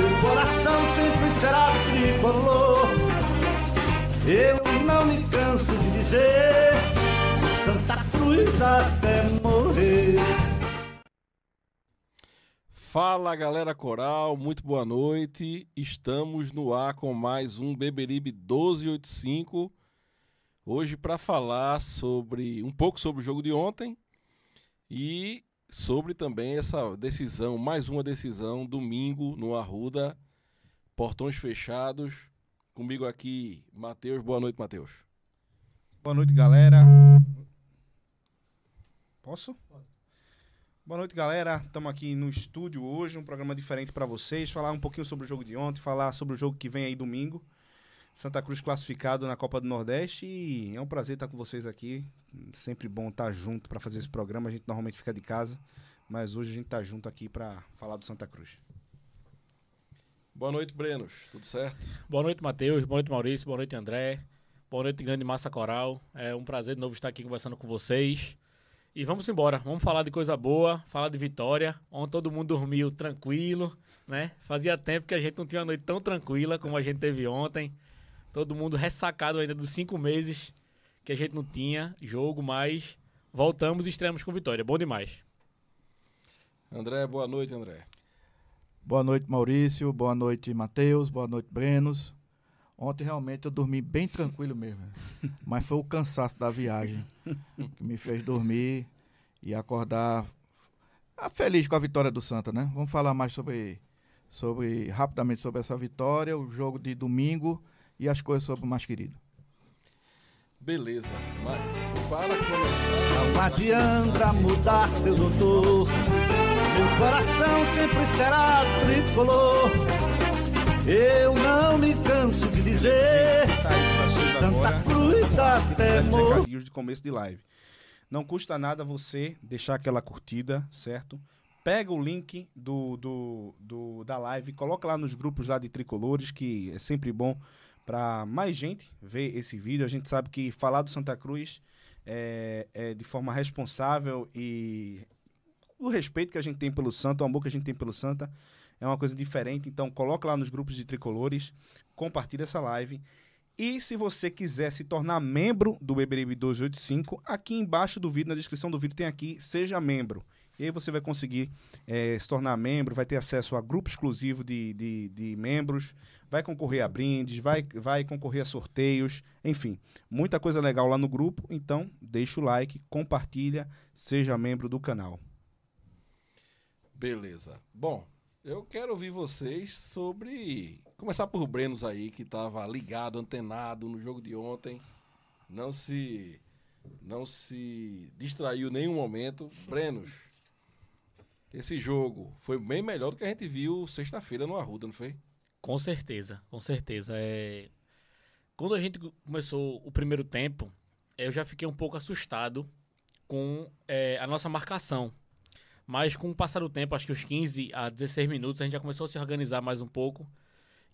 Meu coração sempre será tricolor. Eu não me canso de dizer. Santa Cruz até morrer. Fala galera coral, muito boa noite. Estamos no ar com mais um Beberibe 1285. Hoje para falar sobre um pouco sobre o jogo de ontem e sobre também essa decisão, mais uma decisão domingo no Arruda, portões fechados. Comigo aqui, Matheus. Boa noite, Matheus. Boa noite, galera. Posso? Boa noite, galera. Estamos aqui no estúdio hoje, um programa diferente para vocês. Falar um pouquinho sobre o jogo de ontem, falar sobre o jogo que vem aí domingo. Santa Cruz classificado na Copa do Nordeste e é um prazer estar com vocês aqui. Sempre bom estar junto para fazer esse programa. A gente normalmente fica de casa, mas hoje a gente está junto aqui para falar do Santa Cruz. Boa noite, Brenos. Tudo certo? Boa noite, Matheus. Boa noite, Maurício. Boa noite, André. Boa noite, grande massa coral. É um prazer de novo estar aqui conversando com vocês. E vamos embora. Vamos falar de coisa boa, falar de vitória. Ontem todo mundo dormiu tranquilo, né? Fazia tempo que a gente não tinha uma noite tão tranquila como a gente teve ontem. Todo mundo ressacado ainda dos cinco meses que a gente não tinha jogo, mas voltamos e estreamos com vitória. Bom demais. André, boa noite, André. Boa noite, Maurício. Boa noite, Matheus. Boa noite, Brenos. Ontem realmente eu dormi bem tranquilo mesmo. Mas foi o cansaço da viagem que me fez dormir e acordar ah, feliz com a vitória do Santa, né? Vamos falar mais sobre, sobre rapidamente sobre essa vitória, o jogo de domingo e as coisas sobre o mais querido. Beleza. Mas para começar. Não adianta mudar, seu doutor. Meu coração sempre será tricolor. Eu não me canso de dizer. Tá agora. Santa Cruz até morrer. de começo de live. Não custa nada você deixar aquela curtida, certo? Pega o link do, do, do- da live, coloca lá nos grupos lá de tricolores, que é sempre bom para mais gente ver esse vídeo. A gente sabe que falar do Santa Cruz é, é de forma responsável e o respeito que a gente tem pelo Santa, o amor que a gente tem pelo Santa é uma coisa diferente. Então coloca lá nos grupos de tricolores, compartilha essa live. E se você quiser se tornar membro do Beberibe 285, aqui embaixo do vídeo, na descrição do vídeo, tem aqui Seja Membro. E aí você vai conseguir eh, se tornar membro, vai ter acesso a grupo exclusivo de, de, de membros, vai concorrer a brindes, vai, vai concorrer a sorteios, enfim, muita coisa legal lá no grupo. Então, deixa o like, compartilha, seja membro do canal. Beleza. Bom, eu quero ouvir vocês sobre. Começar por Brenos aí, que estava ligado, antenado no jogo de ontem. Não se. Não se distraiu nenhum momento. Brenos, esse jogo foi bem melhor do que a gente viu sexta-feira no Arruda, não foi? Com certeza, com certeza. É... Quando a gente começou o primeiro tempo, eu já fiquei um pouco assustado com é, a nossa marcação. Mas com o passar do tempo, acho que os 15 a 16 minutos, a gente já começou a se organizar mais um pouco.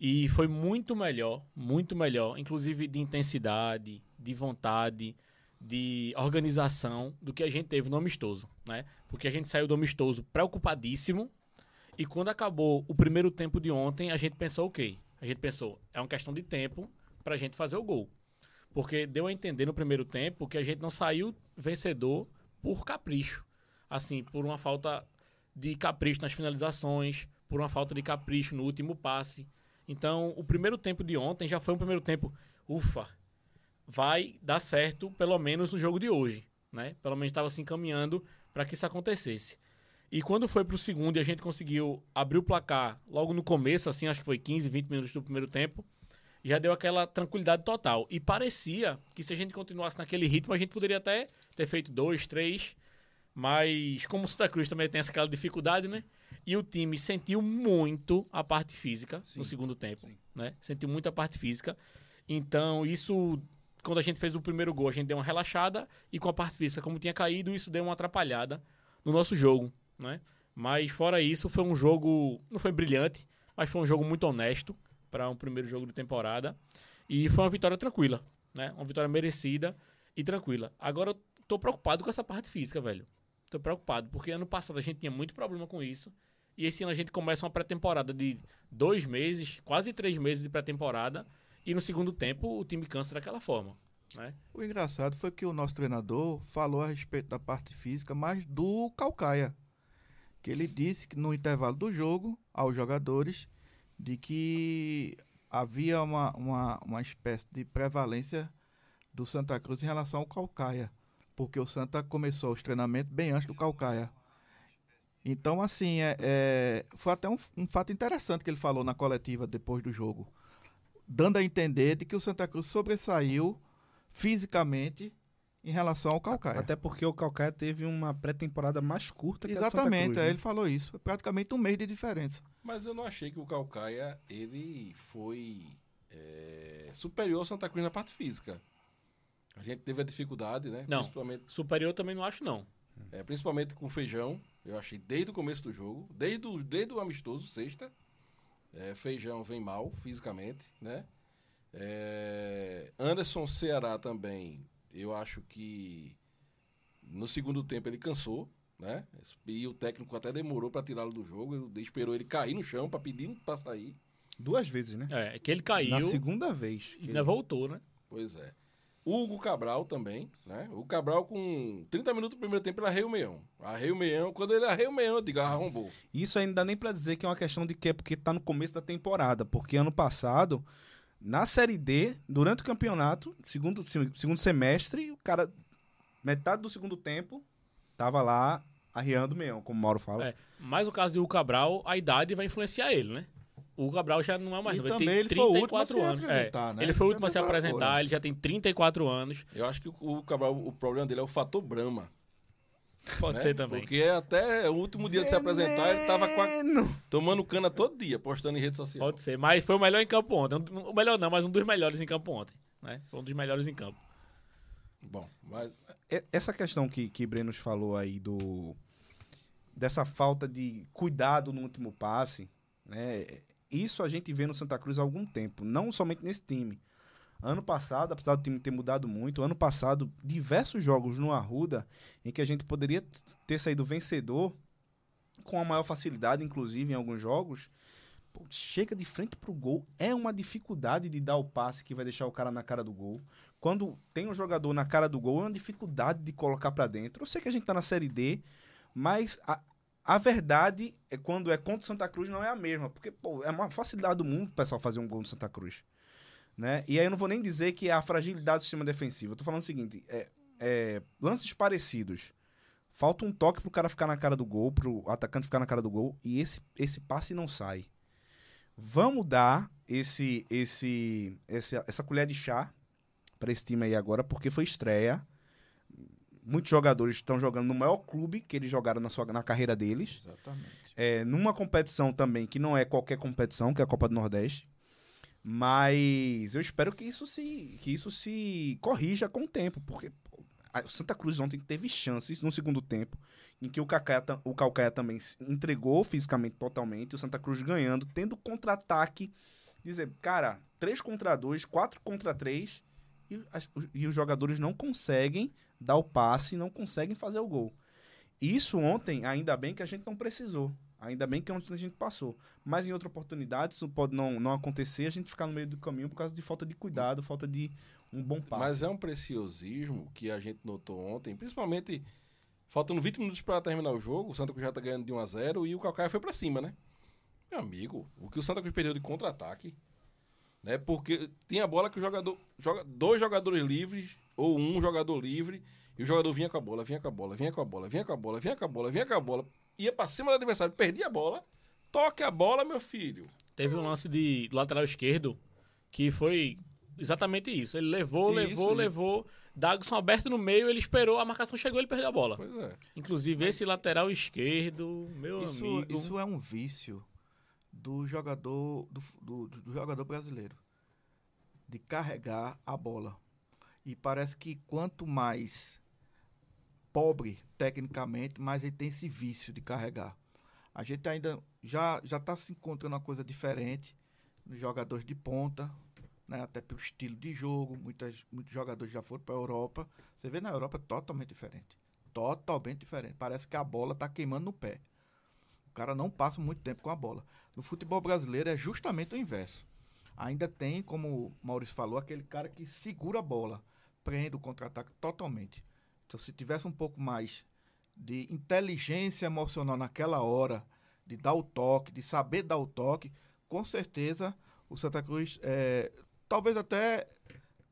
E foi muito melhor, muito melhor, inclusive de intensidade, de vontade, de organização do que a gente teve no amistoso, né? Porque a gente saiu do amistoso preocupadíssimo, e quando acabou o primeiro tempo de ontem, a gente pensou o quê? A gente pensou, é uma questão de tempo pra gente fazer o gol. Porque deu a entender no primeiro tempo que a gente não saiu vencedor por capricho. Assim, por uma falta de capricho nas finalizações, por uma falta de capricho no último passe. Então, o primeiro tempo de ontem já foi um primeiro tempo, ufa, vai dar certo pelo menos no jogo de hoje, né? Pelo menos estava se encaminhando para que isso acontecesse. E quando foi pro segundo e a gente conseguiu abrir o placar logo no começo, assim, acho que foi 15, 20 minutos do primeiro tempo, já deu aquela tranquilidade total. E parecia que se a gente continuasse naquele ritmo, a gente poderia até ter feito dois, três, mas como o Santa Cruz também tem essa aquela dificuldade, né? E o time sentiu muito a parte física Sim, no segundo tempo, sim. né? Sentiu muito a parte física. Então, isso quando a gente fez o primeiro gol, a gente deu uma relaxada e com a parte física como tinha caído, isso deu uma atrapalhada no nosso jogo, né? Mas fora isso, foi um jogo, não foi brilhante, mas foi um jogo muito honesto para um primeiro jogo de temporada e foi uma vitória tranquila, né? Uma vitória merecida e tranquila. Agora eu tô preocupado com essa parte física, velho. Tô preocupado, porque ano passado a gente tinha muito problema com isso. E esse ano a gente começa uma pré-temporada de dois meses, quase três meses de pré-temporada. E no segundo tempo o time cansa daquela forma. Né? O engraçado foi que o nosso treinador falou a respeito da parte física, mas do Calcaia. Que ele disse que no intervalo do jogo, aos jogadores, de que havia uma, uma, uma espécie de prevalência do Santa Cruz em relação ao Calcaia. Porque o Santa começou os treinamentos bem antes do Calcaia. Então, assim, é, é, foi até um, um fato interessante que ele falou na coletiva depois do jogo. Dando a entender de que o Santa Cruz sobressaiu fisicamente em relação ao Calcaia. Até porque o Calcaia teve uma pré-temporada mais curta que a do Santa Exatamente, Cruz, é, né? ele falou isso. É praticamente um mês de diferença. Mas eu não achei que o Calcaia ele foi é, superior ao Santa Cruz na parte física. A gente teve a dificuldade, né? Não. Principalmente, Superior também não acho, não. é, principalmente com o feijão. Eu achei desde o começo do jogo, desde o, desde o amistoso, sexta. É, feijão vem mal fisicamente, né? É, Anderson Ceará também, eu acho que no segundo tempo ele cansou, né? E o técnico até demorou para tirá-lo do jogo, ele esperou ele cair no chão para pedir para sair. Duas vezes, né? É, que ele caiu Na segunda vez. e ele- ainda voltou, né? Pois é. Hugo Cabral também, né? O Cabral com 30 minutos do primeiro tempo ele arreia o meião. Arreia o meião, quando ele arreia o meião, eu digo, ah, arrombou. Isso ainda dá nem pra dizer que é uma questão de que é porque tá no começo da temporada. Porque ano passado, na Série D, durante o campeonato, segundo, se- segundo semestre, o cara, metade do segundo tempo, tava lá arriando o meião, como o Mauro fala. É, mas o caso de Hugo Cabral, a idade vai influenciar ele, né? O Cabral já não é mais E novo, ele também tem ele foi o último a 34 se anos. É, apresentar, né? Ele foi o último a é se aquela apresentar, coisa. ele já tem 34 anos. Eu acho que o Cabral, o problema dele é o fator Brahma. Pode né? ser também. Porque até o último dia de se apresentar, ele tava com a- Veneno! tomando cana todo dia, postando em rede social. Pode ser, mas foi o melhor em campo ontem. O melhor não, mas um dos melhores em campo ontem. Né? Foi um dos melhores em campo. Bom, mas Essa questão que, que Brenos falou aí do dessa falta de cuidado no último passe, né? Isso a gente vê no Santa Cruz há algum tempo, não somente nesse time. Ano passado, apesar do time ter mudado muito, ano passado, diversos jogos no Arruda em que a gente poderia ter saído vencedor com a maior facilidade, inclusive em alguns jogos. Pô, chega de frente pro gol, é uma dificuldade de dar o passe que vai deixar o cara na cara do gol. Quando tem um jogador na cara do gol, é uma dificuldade de colocar pra dentro. Eu sei que a gente tá na Série D, mas a, a verdade é quando é contra o Santa Cruz não é a mesma. Porque, pô, é uma facilidade do mundo o pessoal fazer um gol no Santa Cruz. Né? E aí eu não vou nem dizer que é a fragilidade do sistema defensivo. Eu tô falando o seguinte: é, é, lances parecidos. Falta um toque pro cara ficar na cara do gol, pro atacante ficar na cara do gol, e esse, esse passe não sai. Vamos dar esse, esse, esse, essa colher de chá para esse time aí agora, porque foi estreia. Muitos jogadores estão jogando no maior clube que eles jogaram na, sua, na carreira deles. Exatamente. É, numa competição também que não é qualquer competição, que é a Copa do Nordeste. Mas eu espero que isso se, que isso se corrija com o tempo, porque o Santa Cruz ontem teve chances no segundo tempo, em que o Calcaia, ta- o Calcaia também se entregou fisicamente totalmente, o Santa Cruz ganhando, tendo contra-ataque, dizer, cara, 3 contra 2, 4 contra 3, e, as- os- e os jogadores não conseguem dar o passe, não conseguem fazer o gol. Isso ontem, ainda bem que a gente não precisou. Ainda bem que ontem a gente passou. Mas em outra oportunidade, isso pode não, não acontecer, a gente ficar no meio do caminho por causa de falta de cuidado, falta de um bom passe. Mas é um preciosismo que a gente notou ontem, principalmente faltando 20 minutos para terminar o jogo, o Santa Cruz já tá ganhando de 1 a 0 e o Calcaia foi para cima, né? Meu amigo, o que o Santa Cruz perdeu de contra-ataque, né? Porque tinha a bola que o jogador, joga, dois jogadores livres ou um jogador livre e o jogador vinha com a bola, vinha com a bola, vinha com a bola, vinha com a bola, vinha com a bola, vinha com a bola, ia para cima do adversário, perdia a bola, toque a bola, meu filho. Teve um lance de do lateral esquerdo que foi exatamente isso. Ele levou, Isso, levou, isso. levou. Dagson aberto no meio, ele esperou, a marcação chegou, ele perdeu a bola. Pois é. Inclusive, esse lateral esquerdo, meu Isso, amigo. isso é um vício do jogador do, do- do jogador brasileiro de carregar a bola. E parece que quanto mais pobre tecnicamente, mais ele tem esse vício de carregar. A gente ainda já já está se encontrando uma coisa diferente nos jogadores de ponta, né? até pelo estilo de jogo. Muitas, muitos jogadores já foram para a Europa. Você vê na Europa totalmente diferente. Totalmente diferente. Parece que a bola está queimando no pé. Cara não passa muito tempo com a bola. No futebol brasileiro é justamente o inverso. Ainda tem, como o Maurício falou, aquele cara que segura a bola, prende o contra-ataque totalmente. Então, se tivesse um pouco mais de inteligência emocional naquela hora, de dar o toque, de saber dar o toque, com certeza o Santa Cruz é, talvez até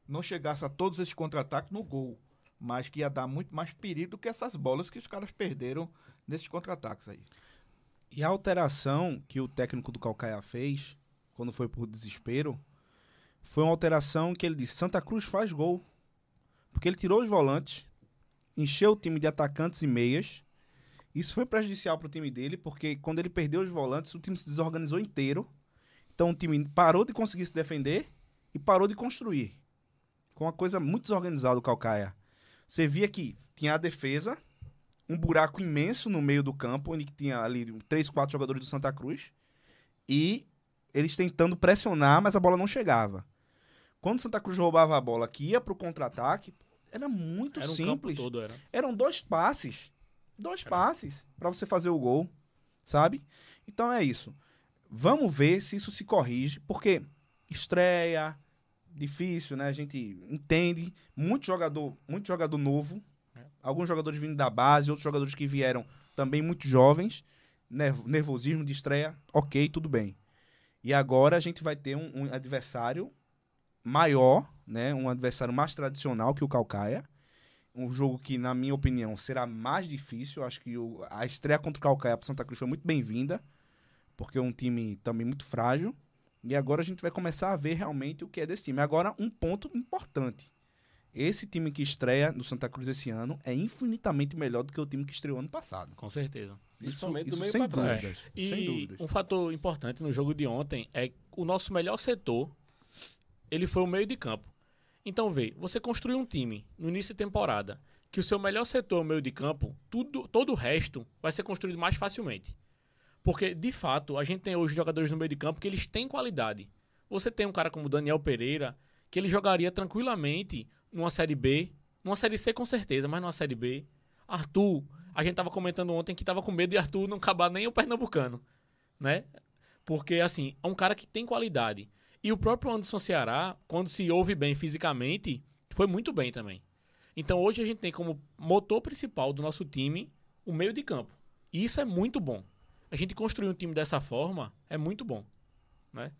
não chegasse a todos esses contra-ataques no gol, mas que ia dar muito mais perigo do que essas bolas que os caras perderam nesses contra-ataques aí. E a alteração que o técnico do Calcaia fez, quando foi por desespero, foi uma alteração que ele disse: Santa Cruz faz gol. Porque ele tirou os volantes, encheu o time de atacantes e meias. Isso foi prejudicial para o time dele, porque quando ele perdeu os volantes, o time se desorganizou inteiro. Então o time parou de conseguir se defender e parou de construir. Com uma coisa muito desorganizada o Calcaia. Você via que tinha a defesa, um buraco imenso no meio do campo, onde tinha ali três, quatro jogadores do Santa Cruz, e eles tentando pressionar, mas a bola não chegava. Quando o Santa Cruz roubava a bola, que ia pro contra-ataque, era muito Era um simples. todo, era. Eram dois passes. Dois passes para você fazer o gol, sabe? Então é isso. Vamos ver se isso se corrige, porque estreia, difícil, né? A gente entende. Muito jogador, muito jogador novo. Alguns jogadores vindo da base, outros jogadores que vieram também muito jovens. Nerv- Nervosismo de estreia, ok, tudo bem. E agora a gente vai ter um, um adversário maior, né? Um adversário mais tradicional que o Calcaia. Um jogo que, na minha opinião, será mais difícil. Acho que o- a estreia contra o Calcaia para Santa Cruz foi muito bem-vinda, porque é um time também muito frágil. E agora a gente vai começar a ver realmente o que é desse time. Agora, um ponto importante. Esse time que estreia no Santa Cruz esse ano é infinitamente melhor do que o time que estreou ano passado. Com certeza. Principalmente do meio sem pra trás. dúvidas. E Sem dúvidas. um fator importante no jogo de ontem é que o nosso melhor setor, ele foi o meio de campo. Então, vê, você construiu um time no início de temporada, que o seu melhor setor é o meio de campo, tudo, todo o resto vai ser construído mais facilmente. Porque, de fato, a gente tem hoje jogadores no meio de campo que eles têm qualidade. Você tem um cara como o Daniel Pereira, que ele jogaria tranquilamente numa Série B, numa Série C com certeza, mas numa Série B. Arthur, a gente tava comentando ontem que tava com medo de Arthur não acabar nem o Pernambucano, né? Porque, assim, é um cara que tem qualidade. E o próprio Anderson Ceará, quando se ouve bem fisicamente, foi muito bem também. Então hoje a gente tem como motor principal do nosso time o meio de campo. E isso é muito bom. A gente construir um time dessa forma é muito bom, né?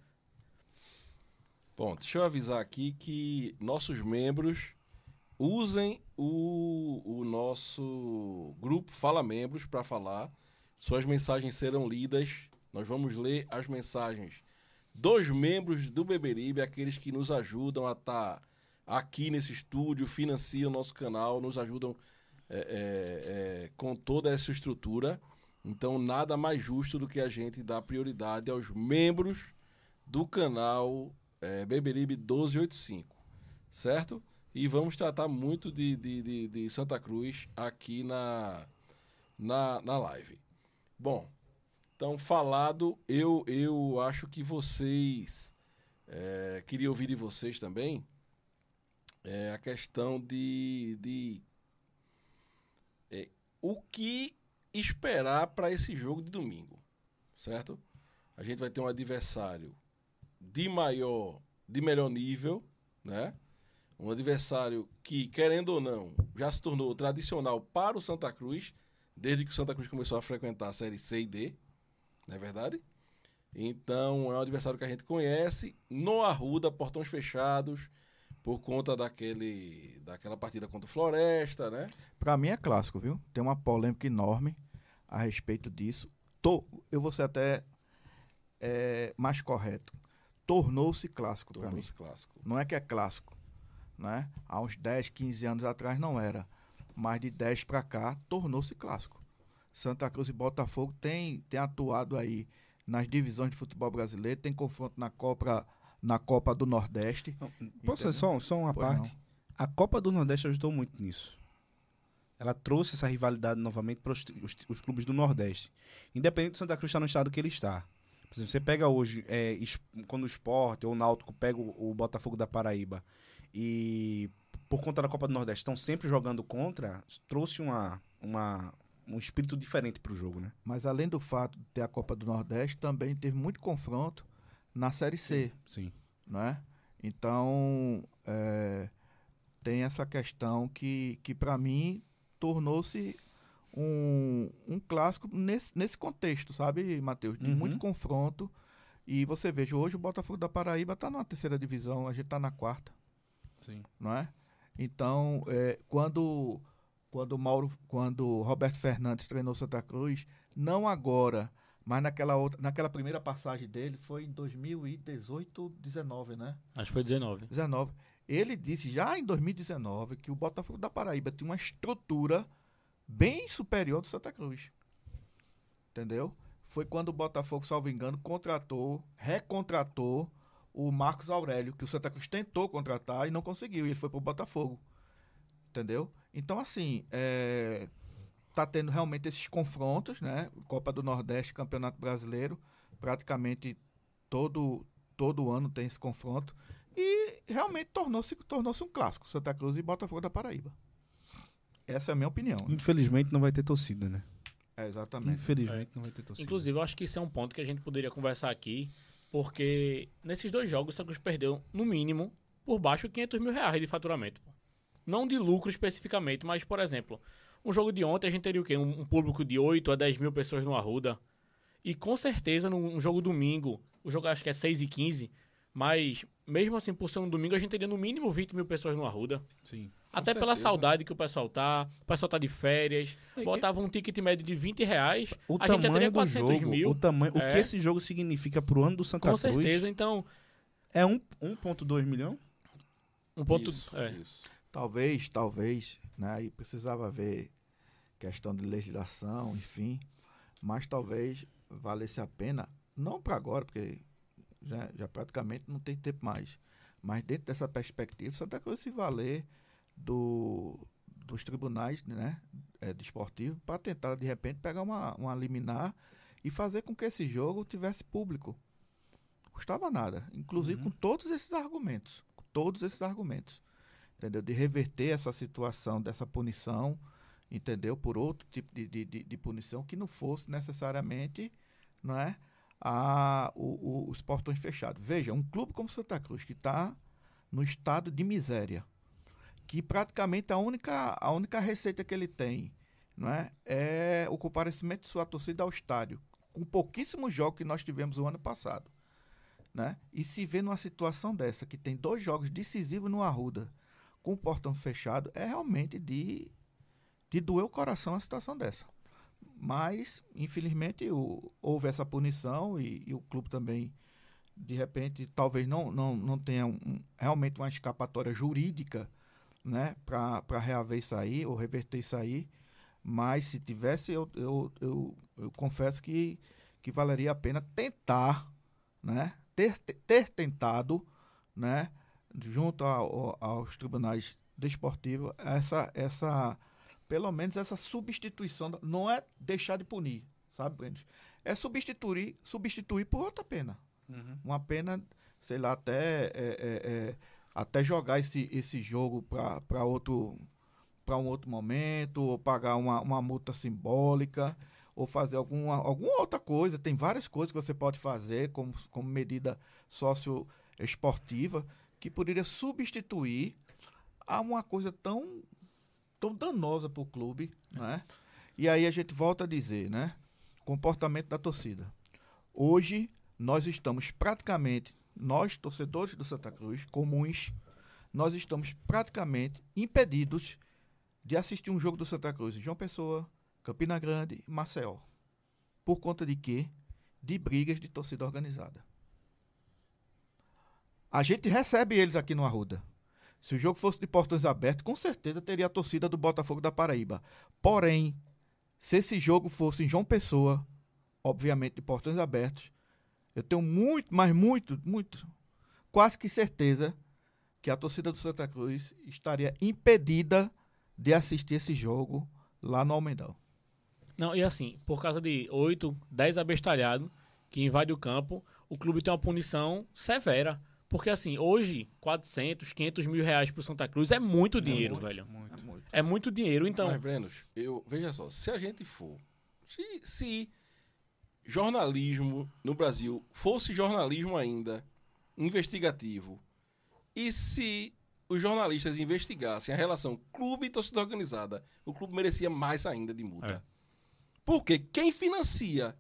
Bom, deixa eu avisar aqui que nossos membros usem o, o nosso grupo Fala Membros para falar. Suas mensagens serão lidas. Nós vamos ler as mensagens dos membros do Beberibe, aqueles que nos ajudam a estar aqui nesse estúdio, financiam nosso canal, nos ajudam é, é, é, com toda essa estrutura. Então, nada mais justo do que a gente dar prioridade aos membros do canal é, Beberibe 1285, certo? E vamos tratar muito de, de, de, de Santa Cruz aqui na, na, na live. Bom, então falado, eu, eu acho que vocês, é, queria ouvir de vocês também, é, a questão de, de é, o que esperar para esse jogo de domingo, certo? A gente vai ter um adversário de maior, de melhor nível, né? Um adversário que, querendo ou não, já se tornou tradicional para o Santa Cruz, desde que o Santa Cruz começou a frequentar a Série C e D, não é verdade? Então, é um adversário que a gente conhece, no Arruda, portões fechados, por conta daquele, daquela partida contra o Floresta, né? Pra mim é clássico, viu? Tem uma polêmica enorme a respeito disso. Tô, eu vou ser até é, mais correto. Tornou-se clássico para mim. Tornou-se clássico. Não é que é clássico, né? Há uns 10, 15 anos atrás não era, mas de 10 para cá tornou-se clássico. Santa Cruz e Botafogo tem, tem atuado aí nas divisões de futebol brasileiro, tem confronto na Copa, na Copa do Nordeste. Não, Posso só, só uma Pois parte? A Copa do Nordeste ajudou muito nisso. Ela trouxe essa rivalidade novamente para os, os- os clubes do Nordeste. Independente do Santa Cruz estar no estado que ele está. Por exemplo, você pega hoje, é, quando o Sport ou o Náutico pega o, o Botafogo da Paraíba e por conta da Copa do Nordeste estão sempre jogando contra, trouxe uma, uma, um espírito diferente para o jogo, né? Mas além do fato de ter a Copa do Nordeste, também teve muito confronto na Série C. Sim. não é? Então, é, tem essa questão que, que para mim, tornou-se um, um clássico nesse, nesse contexto, sabe, Matheus? De Uhum. muito confronto. E você veja, hoje o Botafogo da Paraíba está na terceira divisão, a gente está na quarta, Sim. não é? Então, é, quando quando o Mauro, quando Roberto Fernandes treinou Santa Cruz, não agora, mas naquela outra, naquela primeira passagem dele foi em 2018, 19, né? Acho que foi 19. 19. Ele disse já em 2019 que o Botafogo da Paraíba tinha uma estrutura bem superior do Santa Cruz. Entendeu? Foi quando o Botafogo, salvo engano, contratou, recontratou o Marcos Aurélio, que o Santa Cruz tentou contratar e não conseguiu, e ele foi pro Botafogo. Entendeu? Então, assim, é, tá tendo realmente esses confrontos, né? Copa do Nordeste, Campeonato Brasileiro, praticamente todo, todo ano tem esse confronto. E realmente tornou-se tornou um clássico, Santa Cruz e Botafogo da Paraíba. Essa é a minha opinião. né? Infelizmente não vai ter torcida, né? É, exatamente. Infelizmente não vai ter torcida. Inclusive, eu acho que isso é um ponto que a gente poderia conversar aqui, porque nesses dois jogos o Santa Cruz perdeu, no mínimo, por baixo de 500 mil reais de faturamento. Não de lucro especificamente, mas, por exemplo, um jogo de ontem a gente teria o quê? Um, um público de 8 a 10 mil pessoas no Arruda. E com certeza, num jogo domingo, o jogo acho que é 6 e 15, mas mesmo assim, por ser um domingo, a gente teria no mínimo 20 mil pessoas no Arruda. Sim. Até pela certeza. saudade que o pessoal tá, o pessoal tá de férias, E- botava um ticket médio de 20 reais, O a gente já teria tamanho do 400 jogo, mil. o, tamanho, o É. que esse jogo significa pro ano do Santa Com Cruz certeza, então, é um, 1.2 milhão? um ponto. Isso, é. isso. Talvez, talvez, né? Aí precisava ver questão de legislação, enfim. Mas talvez valesse a pena, não para agora, porque já, já praticamente não tem tempo mais. Mas dentro dessa perspectiva, Santa Cruz se valer do, dos tribunais né, é, desportivos para tentar, de repente, pegar uma, uma liminar e fazer com que esse jogo tivesse público. Custava nada. Inclusive Uhum. com todos esses argumentos. Com todos esses argumentos entendeu? De reverter essa situação dessa punição, entendeu? Por outro tipo de, de, de, de punição que não fosse necessariamente, não é? A, o, o- os portões fechados. Veja, um clube como Santa Cruz, que está no estado de miséria, que praticamente a única, a única receita que ele tem não é, é o comparecimento de sua torcida ao estádio, com pouquíssimos jogos que nós tivemos o ano passado. Né? E se vê numa situação dessa, que tem dois jogos decisivos no Arruda, com o portão fechado, é realmente de, de doer o coração a situação dessa. Mas, infelizmente, o- houve essa punição e, e o clube também, de repente, talvez não, não, não tenha um- realmente uma escapatória jurídica né, para reaver isso aí ou reverter isso aí. Mas se tivesse, eu, eu, eu, eu confesso que, que valeria a pena tentar, né, ter, ter tentado, né, junto ao- aos tribunais desportivos, essa, essa, pelo menos essa substituição, não é deixar de punir, sabe, Brendes? É substituir, substituir por outra pena. Uma pena, sei lá, até, é, é, é, até jogar esse, esse jogo para outro para um outro momento, ou pagar uma, uma multa simbólica, ou fazer alguma, alguma outra coisa. Tem várias coisas que você pode fazer como, como medida socioesportiva que poderia substituir a uma coisa tão, tão danosa para o clube. Né? E aí a gente volta a dizer, né? Comportamento da torcida. Hoje nós estamos praticamente, nós torcedores do Santa Cruz, comuns, nós estamos praticamente impedidos de assistir um jogo do Santa Cruz em João Pessoa, Campina Grande Maceió. Por conta de quê? De brigas de torcida organizada. A gente recebe eles aqui no Arruda. Se o jogo fosse de portões abertos, com certeza teria a torcida do Botafogo da Paraíba. Porém, se esse jogo fosse em João Pessoa, obviamente de portões abertos, eu tenho muito, mas muito, muito, quase que certeza que a torcida do Santa Cruz estaria impedida de assistir esse jogo lá no Almendão. Não, e assim, por causa de 8, 10 abestalhados que invade o campo, o clube tem uma punição severa. Porque assim, hoje, 400, 500 mil reais pro Santa Cruz é muito dinheiro, velho. Muito. É muito dinheiro, então... Mas, Brenos, eu, veja só, se a gente for. Se, se jornalismo no Brasil fosse jornalismo ainda, investigativo, e se os jornalistas investigassem a relação clube e torcida organizada, o clube merecia mais ainda de multa. É. Porque quem financia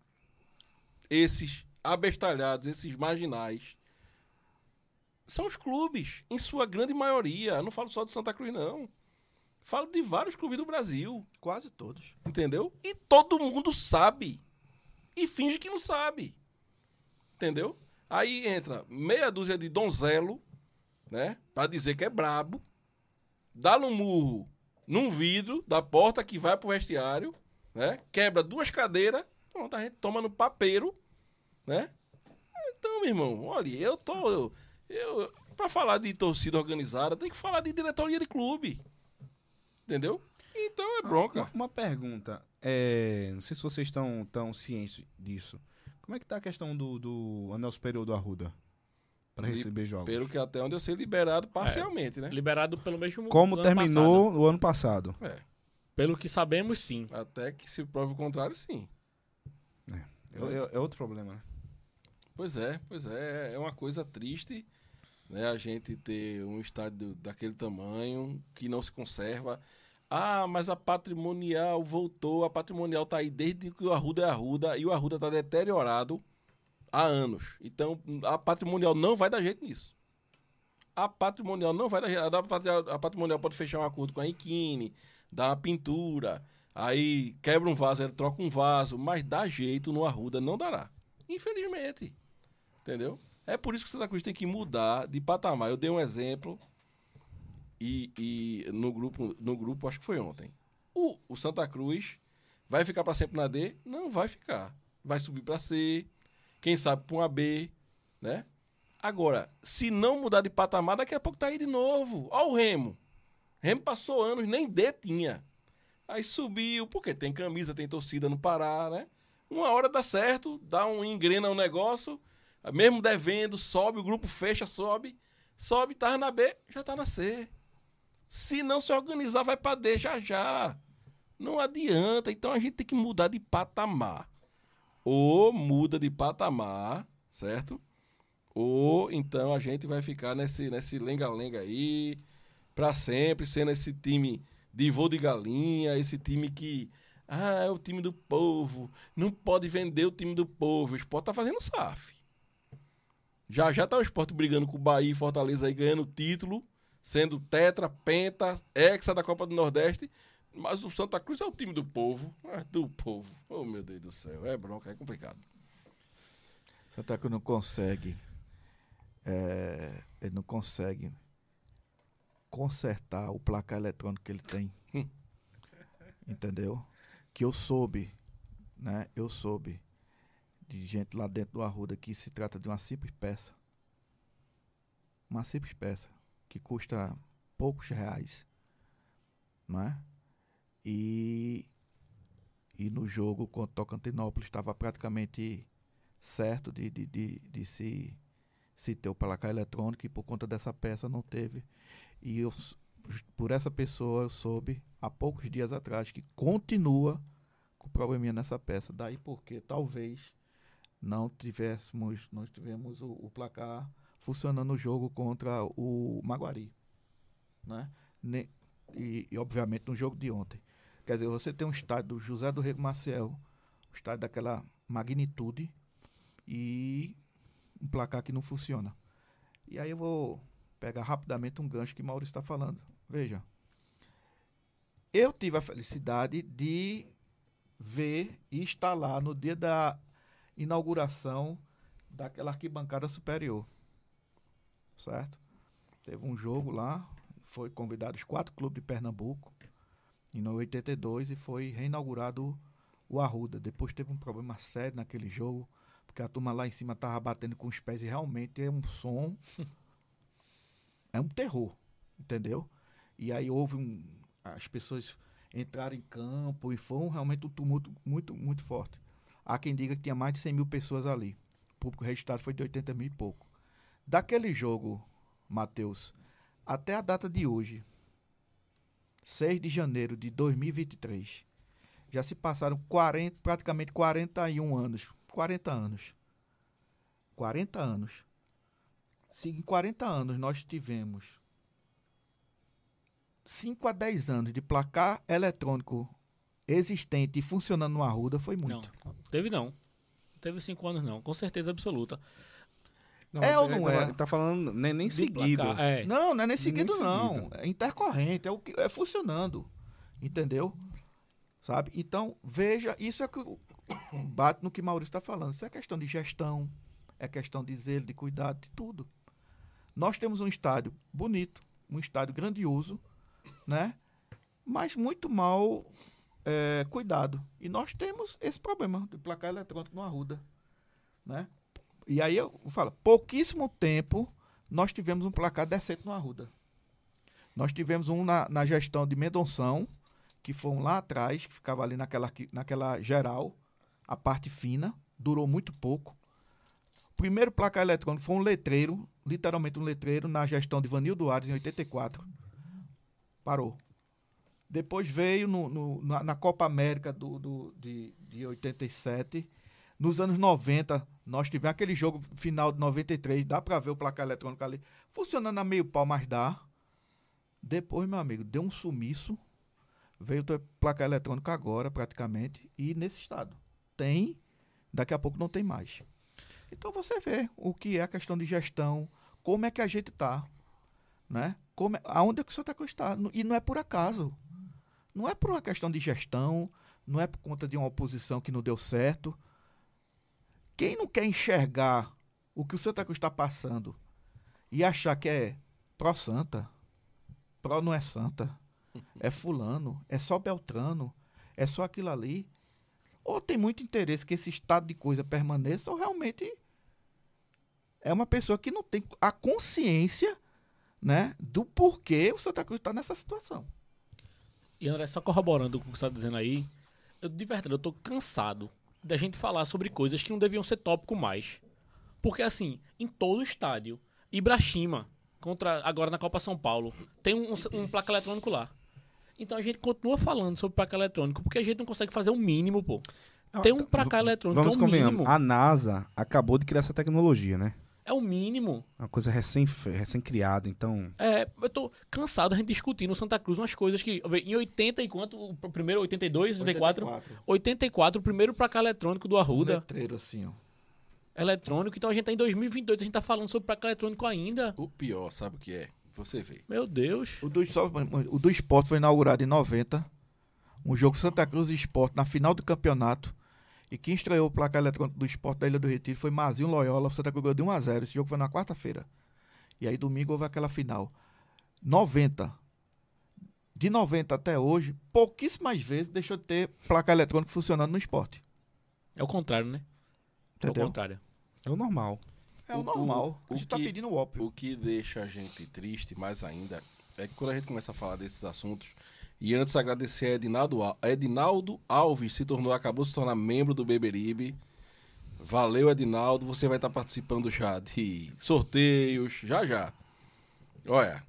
esses abestalhados, esses marginais, são os clubes, em sua grande maioria. Eu não falo só do Santa Cruz, não. Falo de vários clubes do Brasil. Quase todos. Entendeu? E todo mundo sabe. E finge que não sabe. Entendeu? Aí entra meia dúzia de donzelo, né? Pra dizer que é brabo. Dá no murro num vidro da porta que vai pro vestiário, né? Quebra duas cadeiras. Pronto, a gente toma no papeiro, né? Então, meu irmão, olha, eu tô. Eu, eu, pra falar de torcida organizada, tem que falar de diretoria de clube. Entendeu? Então é bronca. Uma, uma pergunta. É, não sei se vocês estão tão cientes disso. Como é que tá a questão do, do anel superior do Arruda? Pra Li- receber jogos. Pelo que até onde eu sei liberado parcialmente, né? Liberado pelo mesmo Como ano terminou o ano passado. É. passado. Pelo que sabemos, sim. Até que se prove o contrário, sim. É, é- é outro problema, né? Pois é, pois é. É uma coisa triste, né? A gente ter um estádio daquele tamanho que não se conserva. Ah, mas a patrimonial voltou. A patrimonial tá aí desde que o Arruda é Arruda e o Arruda tá deteriorado há anos. Então, a patrimonial não vai dar jeito nisso. A patrimonial não vai dar jeito. A patri- A patrimonial pode fechar um acordo com a Inquine, dar uma pintura, aí quebra um vaso, ele troca um vaso, mas dá jeito no Arruda não dará. Infelizmente. Entendeu? É por isso que Santa Cruz tem que mudar de patamar. Eu dei um exemplo e, e no, grupo, no grupo, acho que foi ontem. O, o Santa Cruz vai ficar para sempre na D? Não vai ficar. Vai subir para C, quem sabe para uma B, né? Agora, se não mudar de patamar, daqui a pouco tá aí de novo. Ó o Remo. Remo passou anos, nem D tinha. Aí subiu, porque tem camisa, tem torcida no Pará, né? Uma hora dá certo, dá um engrena um negócio, mesmo devendo, sobe, o grupo fecha, sobe, sobe, tá na B, já tá na C. Se não se organizar, vai pra D já já. Não adianta, então a gente tem que mudar de patamar. Ou muda de patamar, certo? Ou então a gente vai ficar nesse nesse lenga-lenga aí pra sempre, sendo esse time de voo de galinha, esse time que ah, é o time do povo, não pode vender o time do povo. O Sport tá fazendo SAF. Já já tá o Sport brigando com o Bahia e Fortaleza aí ganhando título, sendo tetra, penta, hexa da Copa do Nordeste. Mas o Santa Cruz é o time do povo. É do povo. Oh, meu Deus do céu. É bronca, é complicado. Santa Cruz não consegue. é, ele não consegue consertar o placar eletrônico que ele tem. Hum. Entendeu? Que eu soube, né? Eu soube de gente lá dentro do Arruda que se trata de uma simples peça. Uma simples peça que custa poucos reais. Não é? E, e no jogo contra o Tocantinópolis estava praticamente certo de, de, de, de se, se ter o placar eletrônico e por conta dessa peça não teve. E eu, por essa pessoa eu soube há poucos dias atrás que continua com probleminha nessa peça. Daí porque talvez não tivéssemos, nós tivemos o, o placar funcionando no jogo contra o Maguari. Né? Ne- e, e, obviamente no jogo de ontem. Quer dizer, você tem um estádio do José do Rego Maciel, um estádio daquela magnitude e um placar que não funciona. E aí eu vou pegar rapidamente um gancho que Maurício está falando. Veja, eu tive a felicidade de ver e estar lá no dia da inauguração daquela arquibancada superior. certo? Teve um jogo lá, foi convidado os quatro clubes de Pernambuco, em 82, e foi reinaugurado o Arruda. Depois teve um problema sério naquele jogo, porque a turma lá em cima tava batendo com os pés e realmente é um som. é um terror, entendeu? E aí houve um. As pessoas entraram em campo e foi um, realmente um tumulto muito, muito forte. Há quem diga que tinha mais de 100 mil pessoas ali. O público registrado foi de 80 mil e pouco. Daquele jogo, Matheus, até a data de hoje, 6 de janeiro de 2023, já se passaram 40, praticamente 41 anos. 40 anos. 40 anos. Se em 40 anos nós tivemos 5 a 10 anos de placar eletrônico existente e funcionando no Arruda, foi muito. Não, teve não. Teve cinco anos não, com certeza absoluta. É ou não ele é? Tá, tá falando nem, nem De seguido. placar, é. Não, não é nem seguido, Nem não. seguido. É intercorrente, é, o que, é funcionando. Entendeu? Sabe? Então, veja, isso é que o- bate no que Maurício está falando. Isso é questão de gestão, é questão de zelo, de cuidado, de tudo. Nós temos um estádio bonito, um estádio grandioso, né? Mas muito mal é, cuidado. E nós temos esse problema de placar eletrônico no Arruda, né? E aí eu falo, pouquíssimo tempo nós tivemos um placar decente no Arruda. Nós tivemos um na, na gestão de Mendonção, que foi um lá atrás, que ficava ali naquela, naquela geral, a parte fina, durou muito pouco. O primeiro placar eletrônico foi um letreiro, literalmente um letreiro, na gestão de Vanildo Ares, em 84. Parou. Depois veio no- no- na, na Copa América do, do- de, de 87. Nos anos 90, nós tivemos aquele jogo final de 93, dá pra ver o placar eletrônico ali. Funcionando a meio pau, mas dá. Depois, meu amigo, deu um sumiço. Veio o placar eletrônico agora, praticamente, e nesse estado. Tem, daqui a pouco não tem mais. Então você vê o que é a questão de gestão, como é que a gente tá, né? Como é, aonde é que o Santa Cruz está. E não é por acaso. Não é por uma questão de gestão, não é por conta de uma oposição que não deu certo. Quem não quer enxergar o que o Santa Cruz está passando e achar que é pró-santa, pró não é santa, é fulano, é só Beltrano, é só aquilo ali, ou tem muito interesse que esse estado de coisa permaneça, ou realmente é uma pessoa que não tem a consciência né, do porquê o Santa Cruz está nessa situação. E André, só corroborando com o que você está dizendo aí, eu, de verdade, eu tô cansado da gente falar sobre coisas que não deviam ser tópico mais. Porque, assim, em todo o estádio, Ibrahima, contra, agora na Copa São Paulo, tem um, um placa eletrônico lá. Então a gente continua falando sobre placa eletrônico, porque a gente não consegue fazer o mínimo, pô. Tem um placar eletrônico, Vamos é convenhamos. mínimo. A NASA acabou de criar essa tecnologia, né? É o mínimo. Uma coisa recém, recém criada, então. É, eu tô cansado da gente discutir no Santa Cruz umas coisas que. Em 80 e quanto? O primeiro, 82, 84? 84, o primeiro placar eletrônico do Um Arruda. letreiro assim, ó. eletrônico. Então a gente tá em 2022, a gente tá falando sobre placar eletrônico ainda. O pior, sabe o que é? Você vê. Meu Deus. O do, só- o do esporte foi inaugurado em 90. Um jogo Santa Cruz e Esporte na final do campeonato. E quem estreou o placar eletrônico do esporte da Ilha do Retiro foi Mazinho Loyola. O Santa Cruz ganhou de 1 a 0 Esse jogo foi na quarta-feira. E aí domingo houve aquela final. 90. De 90 até hoje, pouquíssimas vezes deixou de ter placar eletrônico funcionando no esporte. É o contrário, né? É o Entendeu? contrário. É o normal. É o, O- normal. o- a gente o tá que- pedindo o óbvio. O que deixa a gente triste mais ainda é que quando a gente começa a falar desses assuntos, e antes agradecer a Edinaldo, Al- Edinaldo Alves, se tornou, acabou de se tornar membro do Beberibe. Valeu, Edinaldo. Você vai estar participando já de sorteios, já já. Olha,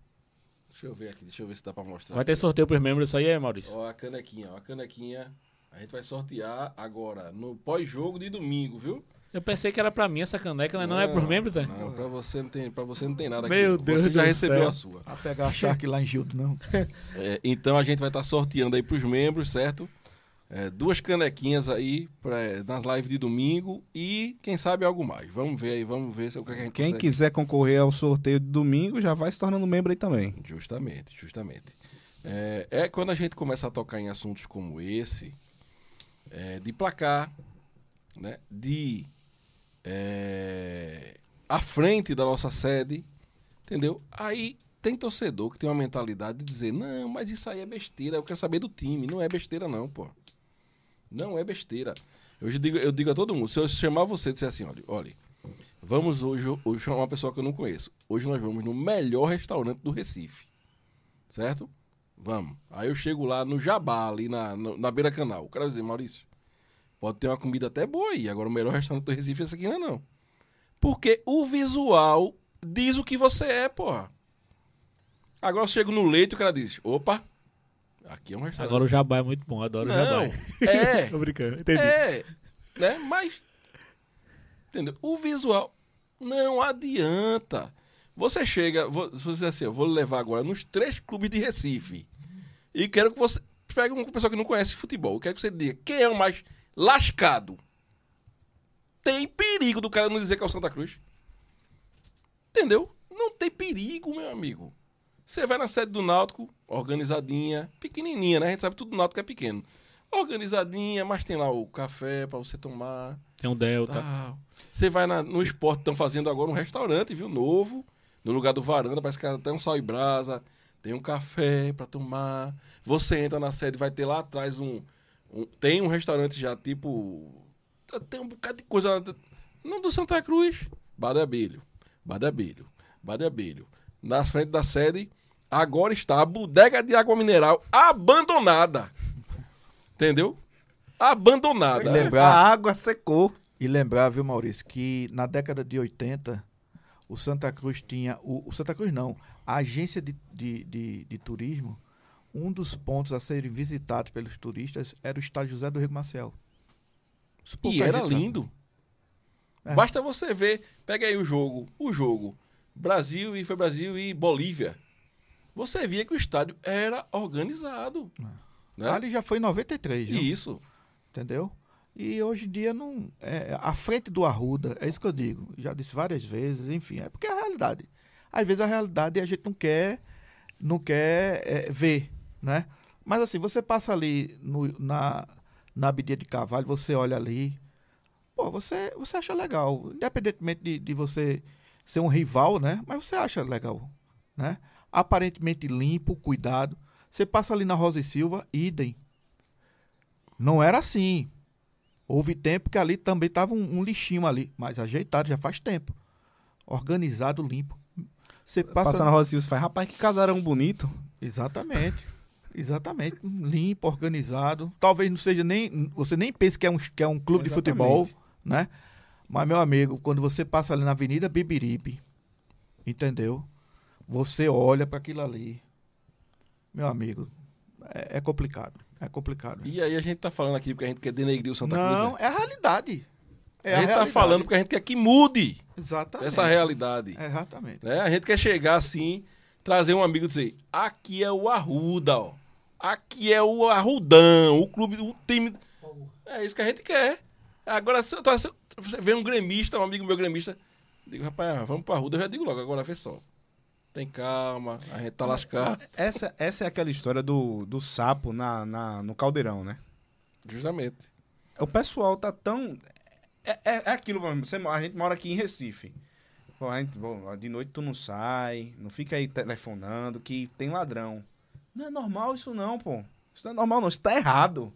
deixa eu ver aqui, deixa eu ver se dá pra mostrar. Vai ter sorteio pros membros isso aí, é, Maurício? Ó, a canequinha, ó, a canequinha. A gente vai sortear agora, no pós-jogo de domingo, viu? Eu pensei que era pra mim essa caneca, né? Não, é pros membros, é? Não, pra você não tem, pra você não tem nada Meu aqui. Deus Você já do recebeu céu. a sua. A pegar a Shark lá em Gildo, não. É, então a gente vai estar sorteando aí pros membros, certo? É, duas canequinhas aí pra, nas lives de domingo e quem sabe algo mais. Vamos ver aí, vamos ver se, o que, é que a gente Quem consegue. quiser concorrer ao sorteio de domingo já vai se tornando membro aí também. Justamente, justamente. É, é quando a gente começa a tocar em assuntos como esse, é, de placar, né, de é, à frente da nossa sede, Entendeu? Aí tem torcedor que tem uma mentalidade de dizer, não, mas isso aí é besteira, eu quero saber do time. Não é besteira, não, pô. Não é besteira. Eu digo, eu digo a todo mundo, se eu chamar você e disser assim, olha, olha, vamos hoje, hoje chamar uma pessoa que eu não conheço. Hoje nós vamos no melhor restaurante do Recife. Certo? Vamos. Aí eu chego lá no Jabá, ali na, no- na beira canal. O cara vai dizer, Maurício, pode ter uma comida até boa aí. Agora o melhor restaurante do Recife esse aqui não é não. Porque o visual diz o que você é, porra. Agora eu chego no leite e o cara diz, opa, aqui é um restaurante. Agora o jabá é muito bom, adoro o não, jabá. é, Tô brincando, entendi. é, né? Mas, entendeu? O visual não adianta. Você chega, você dizer assim, eu vou levar agora nos três clubes de Recife e quero que você pegue uma pessoa que não conhece futebol, eu quero que você diga quem é o mais lascado. Tem perigo do cara não dizer que é o Santa Cruz. Entendeu? Não tem perigo, meu amigo. Você vai na sede do Náutico, organizadinha, pequenininha, né? A gente sabe que tudo do Náutico é pequeno. Organizadinha, mas tem lá o café pra você tomar. Tem um Delta. tal. Você vai na- no esporte, estão fazendo agora um restaurante, viu? Novo. No lugar do varanda, parece que tem um sal e brasa. Tem um café pra tomar. Você entra na sede, vai ter lá atrás um. Um- tem um restaurante já, tipo. Tem um bocado de coisa lá. dentro. Não do Santa Cruz. Badabilho. Badabilho. Badabilho. Na frente da sede, agora está a bodega de água mineral abandonada. Entendeu? Abandonada. E A lembrar, água secou. e lembrar, viu, Maurício, que na década de 80, o Santa Cruz tinha. O, o Santa Cruz não, a agência de, de, de, de turismo, um dos pontos a serem visitados pelos turistas era o estádio José do Rio. Isso E era lindo. É. Basta você ver, pega aí o jogo, o jogo, Brasil e foi Brasil e Bolívia. Você via que o estádio era organizado. Né? Ali já foi em 93, viu? Isso. entendeu? E hoje em dia não é à frente do Arruda, é isso que eu digo. Já disse várias vezes, enfim, é porque é a realidade. Às vezes a realidade a gente não quer não quer é, ver, né? Mas assim, você passa ali no- na na Abidia de Carvalho, você olha ali, pô, você você acha legal, independentemente de, de você ser um rival, né? Mas você acha legal, né? Aparentemente limpo, cuidado. Você passa ali na Rosa e Silva, idem. Não era assim. Houve tempo que ali também tava um, um lixinho ali, mas ajeitado já faz tempo. Organizado, limpo. Você passa, Passa na Rosa Silva e faz, rapaz, que casarão bonito. Exatamente. Exatamente. Limpo, organizado. Talvez não seja nem. Você nem pense que é um, que é um clube de Exatamente. futebol, né? Mas, meu amigo, quando você passa ali na Avenida Bibiribe, entendeu? Você olha para aquilo ali. Meu amigo, é, é complicado. É complicado. E aí a gente tá falando aqui porque a gente quer denegrir o Santa Cruz. não, né? é a realidade. É a gente tá realidade. falando porque a gente quer que mude Exatamente. essa realidade. Exatamente. né? A gente quer chegar assim, trazer um amigo e dizer: aqui é o Arruda, ó. Aqui é o Arrudão, o clube, o time. É isso que a gente quer. Agora, se eu tô- se você vê um gremista, um amigo meu gremista, digo, rapaz, vamos pra Arruda, eu já digo logo, agora vê só. Tem calma, a gente tá lascado. Essa, essa é aquela história do, do sapo na, na, no caldeirão, né? Justamente. O pessoal tá tão. É, é, é aquilo. Você, a gente mora aqui em Recife. Pô, gente- bom, de noite tu não sai, não fica aí telefonando, que tem ladrão. Não é normal isso não, pô. Isso não é normal não, isso tá errado.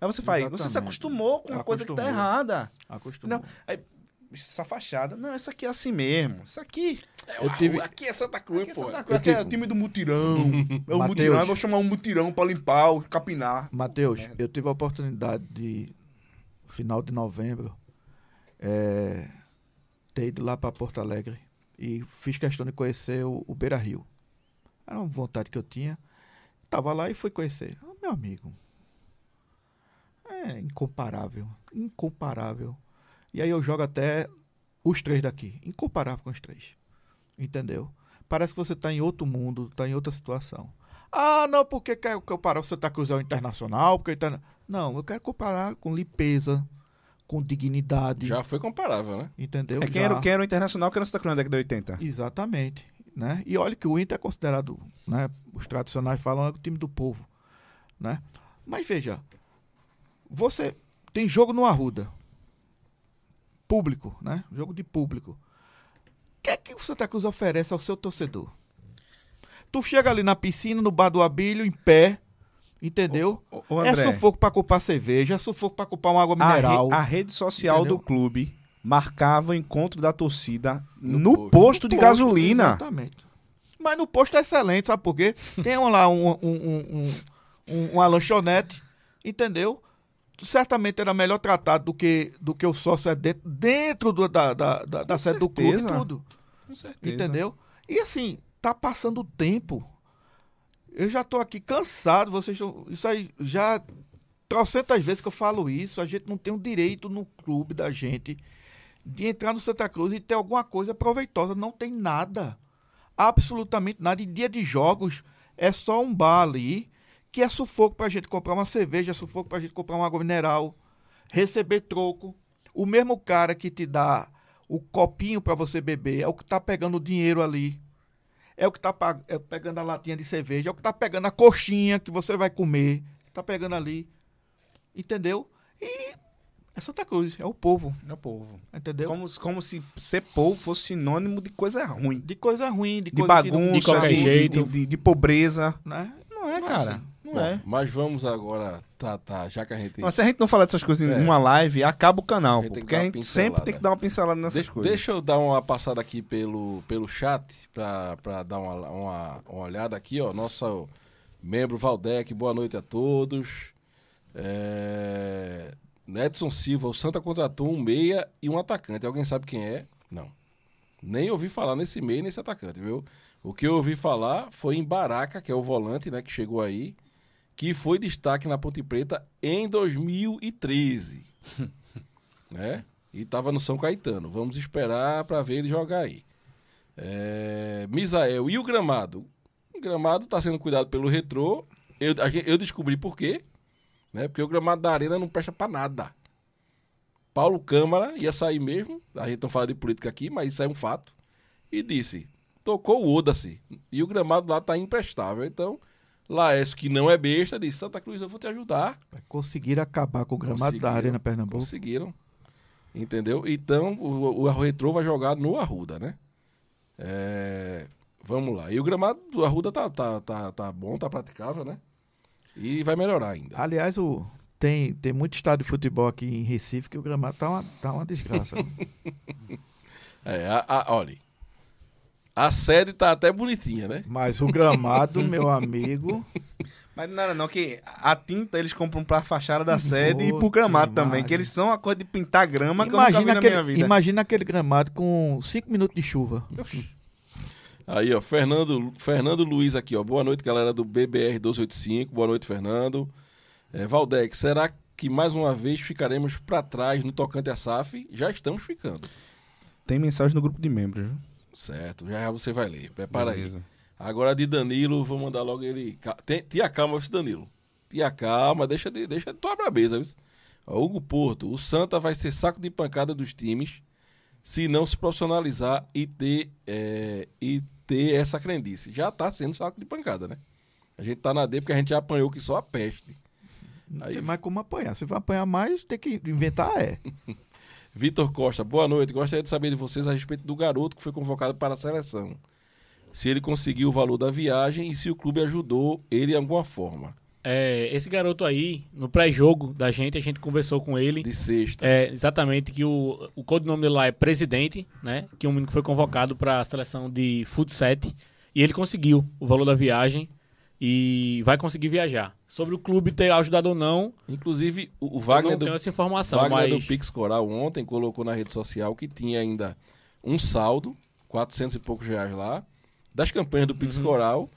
Aí você faz, você se acostumou com uma coisa que tá errada. Acostumou. Não, aí, essa fachada, não, isso aqui é assim mesmo. Isso aqui. É, Eu o tive- Aqui é Santa Cruz, Aqui é, pô. Santa Cruz, aqui é o time do mutirão. É o Mateus. mutirão, eu vou chamar um mutirão pra limpar, o capinar. Matheus, eu tive a oportunidade de, final de novembro, é, ter ido lá para Porto Alegre e fiz questão de conhecer o, o Beira Rio. Era uma vontade que eu tinha. Tava lá e fui conhecer. Ah, meu amigo. É incomparável. Incomparável. E aí eu jogo até os três daqui. Incomparável com os três. Entendeu? Parece que você tá em outro mundo, tá em outra situação. Ah, não, porque quer comparar o Santa Cruz ao Internacional? Porque o interna... Não, eu quero comparar com limpeza, com dignidade. Já foi comparável, né? Entendeu? É quem Já- era, quem era o Internacional que era o Santa Cruz na década de 80. Exatamente. Né? E olha que o Inter é considerado, né? Os tradicionais falam é o time do povo. Né? Mas veja, você tem jogo no Arruda. Público, né? Jogo de público. que é que o Santa Cruz oferece ao seu torcedor? Tu chega ali na piscina, no bar do Abílio, em pé, entendeu? Ô, ô, é André, sufoco pra comprar cerveja, é sufoco pra comprar uma água a, re- mineral. a rede social Entendeu? do clube marcava o encontro da torcida No no, posto. posto de Posto, gasolina. Exatamente. Mas no posto é excelente, sabe por quê? Tem um lá um, um- um- um- um- uma lanchonete, entendeu? Certamente era melhor tratado do que, do que o sócio é dentro, dentro do- da, da, da, da sede do clube e tudo. Com certeza. Entendeu? E assim, tá passando o tempo. Eu já tô aqui cansado, vocês Isso aí já. Trocentas vezes que eu falo isso, a gente não tem o direito no clube da gente de entrar no Santa Cruz e ter alguma coisa proveitosa. Não tem nada. Absolutamente nada. Em dia de jogos, é só um bar ali que é sufoco pra gente comprar uma cerveja, é sufoco pra gente comprar uma água mineral, receber troco. O mesmo cara que te dá o copinho pra você beber é o que tá pegando o dinheiro ali. É o que tá pa- é pegando a latinha de cerveja, é o que tá pegando a coxinha que você vai comer. Tá pegando ali. Entendeu? E é Santa Cruz, é o povo, É o povo. entendeu? Como, como se ser povo fosse sinônimo de coisa ruim. De coisa ruim, de, De coisa bagunça, De qualquer de, jeito. de, de- de pobreza. né? Não é, Não é cara. assim. Não Bom, é. Mas vamos agora tratar, já que a gente. Mas se a gente não falar dessas coisas É. em uma live, acaba o canal. A gente pô, porque a gente pincelada. sempre tem que dar uma pincelada nessas Deixa, coisas. deixa eu dar uma passada aqui pelo, pelo chat pra, pra dar uma, uma, uma olhada aqui, ó. Nosso membro Valdec, boa noite a todos. É... Edson Silva, o Santa contratou um meia e um atacante. Alguém sabe quem é? Não. Nem ouvi falar nesse meia e nesse atacante, viu? O que eu ouvi falar foi em Baraca, que é o volante, né, que chegou aí, que foi destaque na Ponte Preta em 2013. né? E tava no São Caetano. Vamos esperar para ver ele jogar aí. É... Misael, e o gramado? O gramado tá sendo cuidado pelo retrô. Eu, eu descobri por quê. Né? Porque o gramado da arena não presta para nada. Paulo Câmara ia sair mesmo. A gente não fala de política aqui, mas isso é um fato. E disse: tocou o Oda-se. E o gramado lá tá imprestável. Então, Laércio, que não é besta, disse: Santa Cruz, eu vou te ajudar. Conseguiram acabar com o gramado da. Arena Pernambuco. Conseguiram. Entendeu? Então, o, o Retrô vai jogar no Arruda, né? É, vamos lá. E o gramado do Arruda tá, tá, tá, tá bom, tá praticável, né? E vai melhorar ainda. Aliás, o, tem, tem muito estádio de futebol aqui em Recife que o gramado tá uma, tá uma desgraça. É, a, a, olha. A sede tá até bonitinha, né? Mas o gramado, meu amigo. Mas não era não, que a tinta eles compram pra fachada da sede e pro Puta gramado que também, que eles são uma coisa de pintar grama que eu nunca vi Imagina na minha aquele, vida. imagina aquele gramado com 5 minutos de chuva. Aí, ó, Fernando, Fernando Luiz aqui, ó. Boa noite, galera do BBR 1285. Boa noite, Fernando. É, Valdec, será que mais uma vez ficaremos pra trás no tocante a SAF? Já estamos ficando. Tem mensagem no grupo de membros, viu? Certo, já você vai ler. Prepara aí. Beleza. Agora de Danilo, vou mandar logo ele. Tem, tia calma, esse Danilo. Tia calma, deixa de, deixa de tua brabeza. viu? Ó, Hugo Porto, o Santa vai ser saco de pancada dos times se não se profissionalizar e ter, é, e ter essa crendice. Já tá sendo saco de pancada, né? A gente tá na D porque a gente já apanhou que só a peste. Não Aí- tem mais como apanhar. Se vai apanhar mais, tem que inventar é. Vitor Costa, boa noite. Gostaria de saber de vocês a respeito do garoto que foi convocado para a seleção. Se ele conseguiu o valor da viagem e se o clube ajudou ele de alguma forma. É, esse garoto aí, no pré-jogo da gente, a gente conversou com ele. De sexta. É, exatamente, que o, o codinome dele lá é Presidente, né? Que é um menino que foi convocado para a seleção de futsal e ele conseguiu o valor da viagem e vai conseguir viajar. Sobre o clube ter ajudado ou não, Inclusive, o, o Wagner, não do, tenho essa informação, Wagner mas do Pix Coral ontem colocou na rede social que tinha ainda um saldo, 400 e poucos reais lá, das campanhas do Uhum. Pix Coral,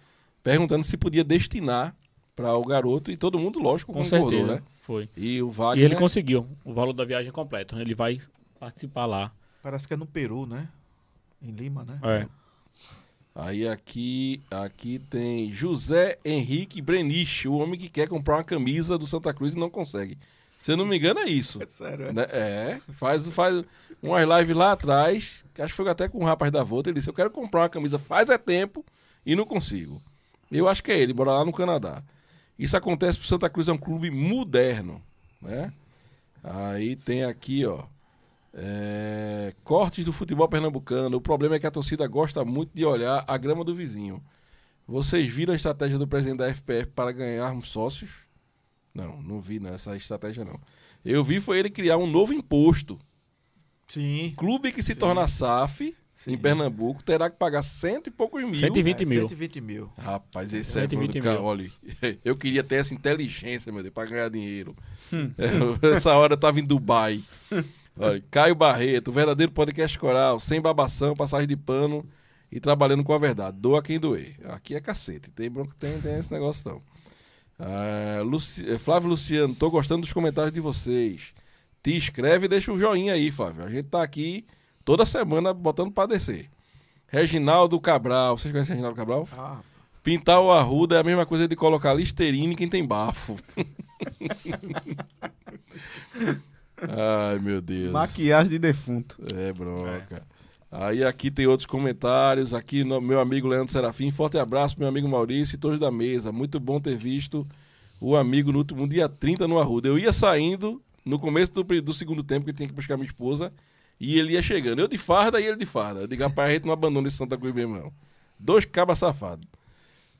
perguntando se podia destinar para o garoto e todo mundo, lógico, com concordou, certeza né? foi. E o E Wagner... ele conseguiu o valor da viagem completo. Ele vai participar lá. Parece que é no Peru, né? Em Lima, né? É. Aí aqui, aqui tem José Henrique Breniche, o homem que quer comprar uma camisa do Santa Cruz e não consegue. Se eu não me engano, é isso. É sério, é? Né? É, faz, faz umas lives lá atrás, que acho que foi até com um rapaz da Volta, ele disse, eu quero comprar uma camisa faz é tempo e não consigo. Eu acho que é ele, bora lá no Canadá. Isso acontece porque Santa Cruz é um clube moderno, né? Aí tem aqui, ó, É, cortes do futebol pernambucano. O problema é que a torcida gosta muito de olhar a grama do vizinho. Vocês viram a estratégia do presidente da FPF para ganharmos sócios? Não, não vi nessa estratégia não. Eu vi foi ele criar um novo imposto. Sim. Clube que se torna SAF em Pernambuco terá que pagar cento e poucos mil. 120 mil. 120 mil. Rapaz, esse é 120 do cara. mil. Olha, eu queria ter essa inteligência, meu Deus, pra ganhar dinheiro. É, Essa hora eu tava em Dubai. Olha, Caio Barreto, verdadeiro podcast coral, sem babação, passagem de pano e trabalhando com a verdade. Doa quem doer. Aqui é cacete, tem, bronco, tem, tem esse negócio não. Ah, Luci- eh, Flávio Luciano, tô gostando dos comentários de vocês. Te inscreve e deixa o joinha aí, Flávio. A gente tá aqui toda semana botando pra descer. Reginaldo Cabral, vocês conhecem Reginaldo Cabral? Ah, Pintar o arruda é a mesma coisa de colocar listerine em quem tem bafo. Ai, meu Deus. Maquiagem de defunto. É, broca. Aí aqui tem outros comentários. Aqui, no- meu amigo Leandro Serafim. Forte abraço, meu amigo Maurício e todos da mesa. Muito bom ter visto o amigo no último dia 30 no Arruda. Eu ia saindo no começo do, do segundo tempo, que tinha que buscar minha esposa, e ele ia chegando. Eu de farda e ele de farda. Eu digo, rapaz, a gente não abandona esse Santa Cruz mesmo, não. Dois cabas safados.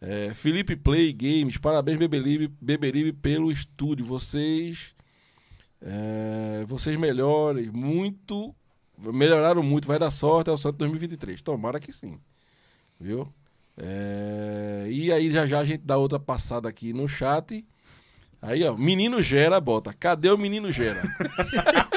É, Felipe Play Games, parabéns, Beberibe, Beberibe, pelo estúdio. Vocês. é, vocês melhorem muito. Melhoraram muito, vai dar sorte ao Santos 2023. Tomara que sim. Viu? É, e aí já já a gente dá outra passada aqui no chat. Aí, ó, menino Gera bota. Cadê o menino Gera?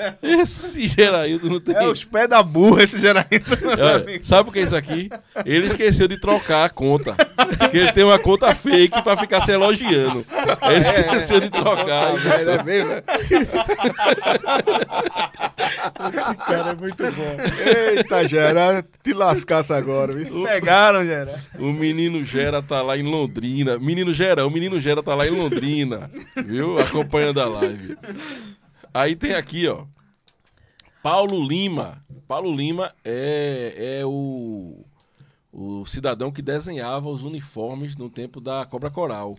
Esse Geraildo não tem. É os pés da burra esse. Olha, sabe o que é isso aqui? Ele esqueceu de trocar a conta. Porque ele tem uma conta fake pra ficar se elogiando. Ele esqueceu de trocar. é mesmo, né? Esse cara é muito bom. Eita, Gera, te lascasse agora, viu? Pegaram, Gera. O menino Gera tá lá em Londrina. Menino Gera, o menino Gera tá lá em Londrina. Viu? Acompanhando a live. Aí tem aqui, ó. Paulo Lima. Paulo Lima é, é o, o cidadão que desenhava os uniformes no tempo da Cobra Coral.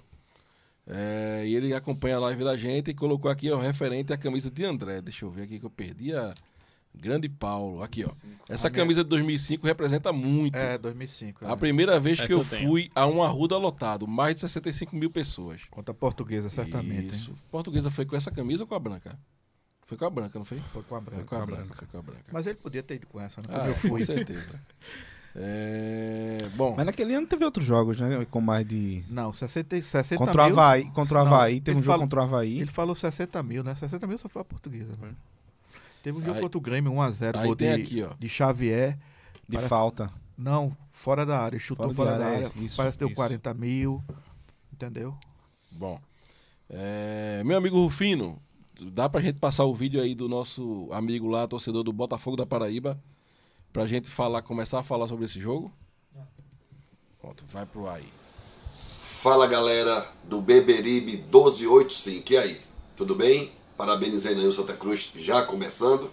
É, e ele acompanha a live da gente e colocou aqui, ó, referente à camisa de André. Deixa eu ver aqui que eu perdi a. Grande Paulo. Aqui, ó. Essa camisa de 2005 representa muito. É, 2005. A é. primeira vez Essa que eu, eu fui a um arruda lotado, mais de 65 mil pessoas. Conta portuguesa, certamente. Isso. hein? Portuguesa foi com essa camisa ou com a branca? Foi com a branca, não foi? Foi com a branca. Foi com a branca, foi com a branca. Mas ele podia ter ido com essa, né? Ah, eu com fui. certeza. É, Bom, Mas naquele ano teve outros jogos, né? Com mais de. Não, 60, 60 Contra o mil. Havaí. Contra o Não, Havaí. Teve um jogo fala- contra o Havaí. Ele falou 60 mil, né? 60 mil só foi a portuguesa. Né? Teve um jogo Aí- contra o Grêmio, 1x0, aí gol tem de, aqui, ó. de Xavier. De Parece- falta. Não, fora da área, chutou Fora fora, da área, área. isso, Parece que deu isso. 40 mil. Entendeu? Bom. É, meu amigo Rufino, dá pra gente passar o vídeo aí do nosso amigo lá, torcedor do Botafogo da Paraíba, pra gente falar, começar a falar sobre esse jogo? Pronto, vai pro aí. Fala galera do Beberibe 1285, e aí? Tudo bem? Parabenizando aí o Santa Cruz já começando,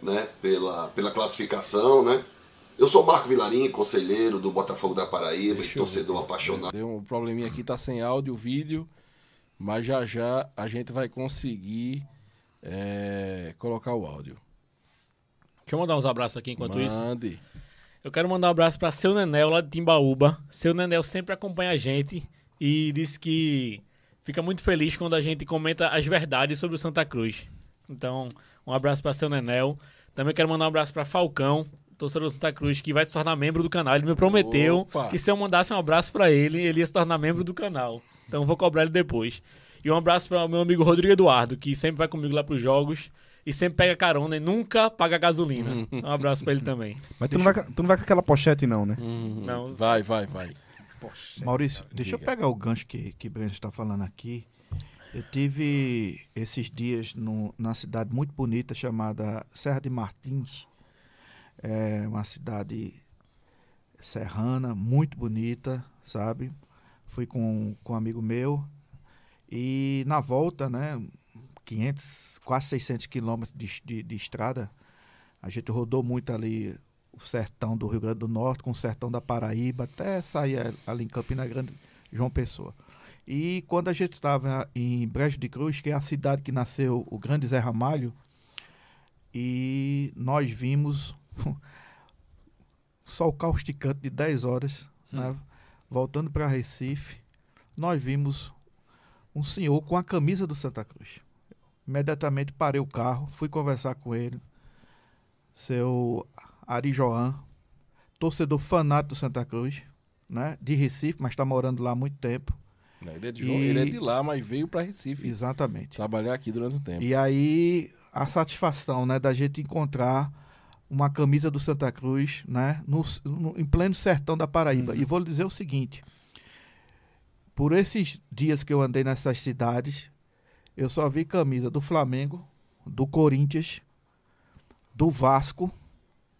né? Pela, pela classificação, né? Eu sou Marco Vilarim, conselheiro do Botafogo da Paraíba Deixa e torcedor apaixonado. Deu um probleminha aqui, tá sem áudio, vídeo, mas já já a gente vai conseguir é, colocar o áudio. Deixa eu mandar uns abraços aqui enquanto isso. Mande. Eu quero mandar um abraço pra seu Nenel lá de Timbaúba. Seu Nenel sempre acompanha a gente e disse que fica muito feliz quando a gente comenta as verdades sobre o Santa Cruz. Então, um abraço pra seu Nenel. Também quero mandar um abraço pra Falcão, torcedor do Santa Cruz, que vai se tornar membro do canal. Ele me prometeu Opa. que se eu mandasse um abraço pra ele, ele ia se tornar membro do canal. Então, vou cobrar ele depois. E um abraço para o meu amigo Rodrigo Eduardo, que sempre vai comigo lá pros jogos e sempre pega carona e nunca paga gasolina. Um abraço pra ele também. Mas tu não, vai, tu não vai com aquela pochete, não, né? Uhum. Não. Vai, vai, vai. Maurício, deixa eu Diga. pegar o gancho que, que Breno está falando aqui. Eu tive esses dias no, na cidade muito bonita chamada Serra de Martins. É uma cidade serrana, muito bonita, sabe? Fui com, com um amigo meu e na volta, né, 500, quase 600 quilômetros de, de, de estrada, a gente rodou muito ali o sertão do Rio Grande do Norte com o sertão da Paraíba, até sair ali em Campina Grande, João Pessoa. E quando a gente estava em Brejo de Cruz, que é a cidade que nasceu o grande Zé Ramalho, e nós vimos sol causticante de 10 horas, né? Voltando para Recife, nós vimos um senhor com a camisa do Santa Cruz. Imediatamente parei o carro, fui conversar com ele, seu Ari Joan, torcedor fanático do Santa Cruz, né? de Recife, mas está morando lá há muito tempo. Não, Ele é, de, E- ele é de lá, mas veio para Recife Exatamente. trabalhar aqui durante um tempo. E aí, a satisfação, né, da gente encontrar uma camisa do Santa Cruz, né, no, no- em pleno sertão da Paraíba. E vou lhe dizer o seguinte: por esses dias que eu andei nessas cidades, eu só vi camisa do Flamengo, do Corinthians, do Vasco,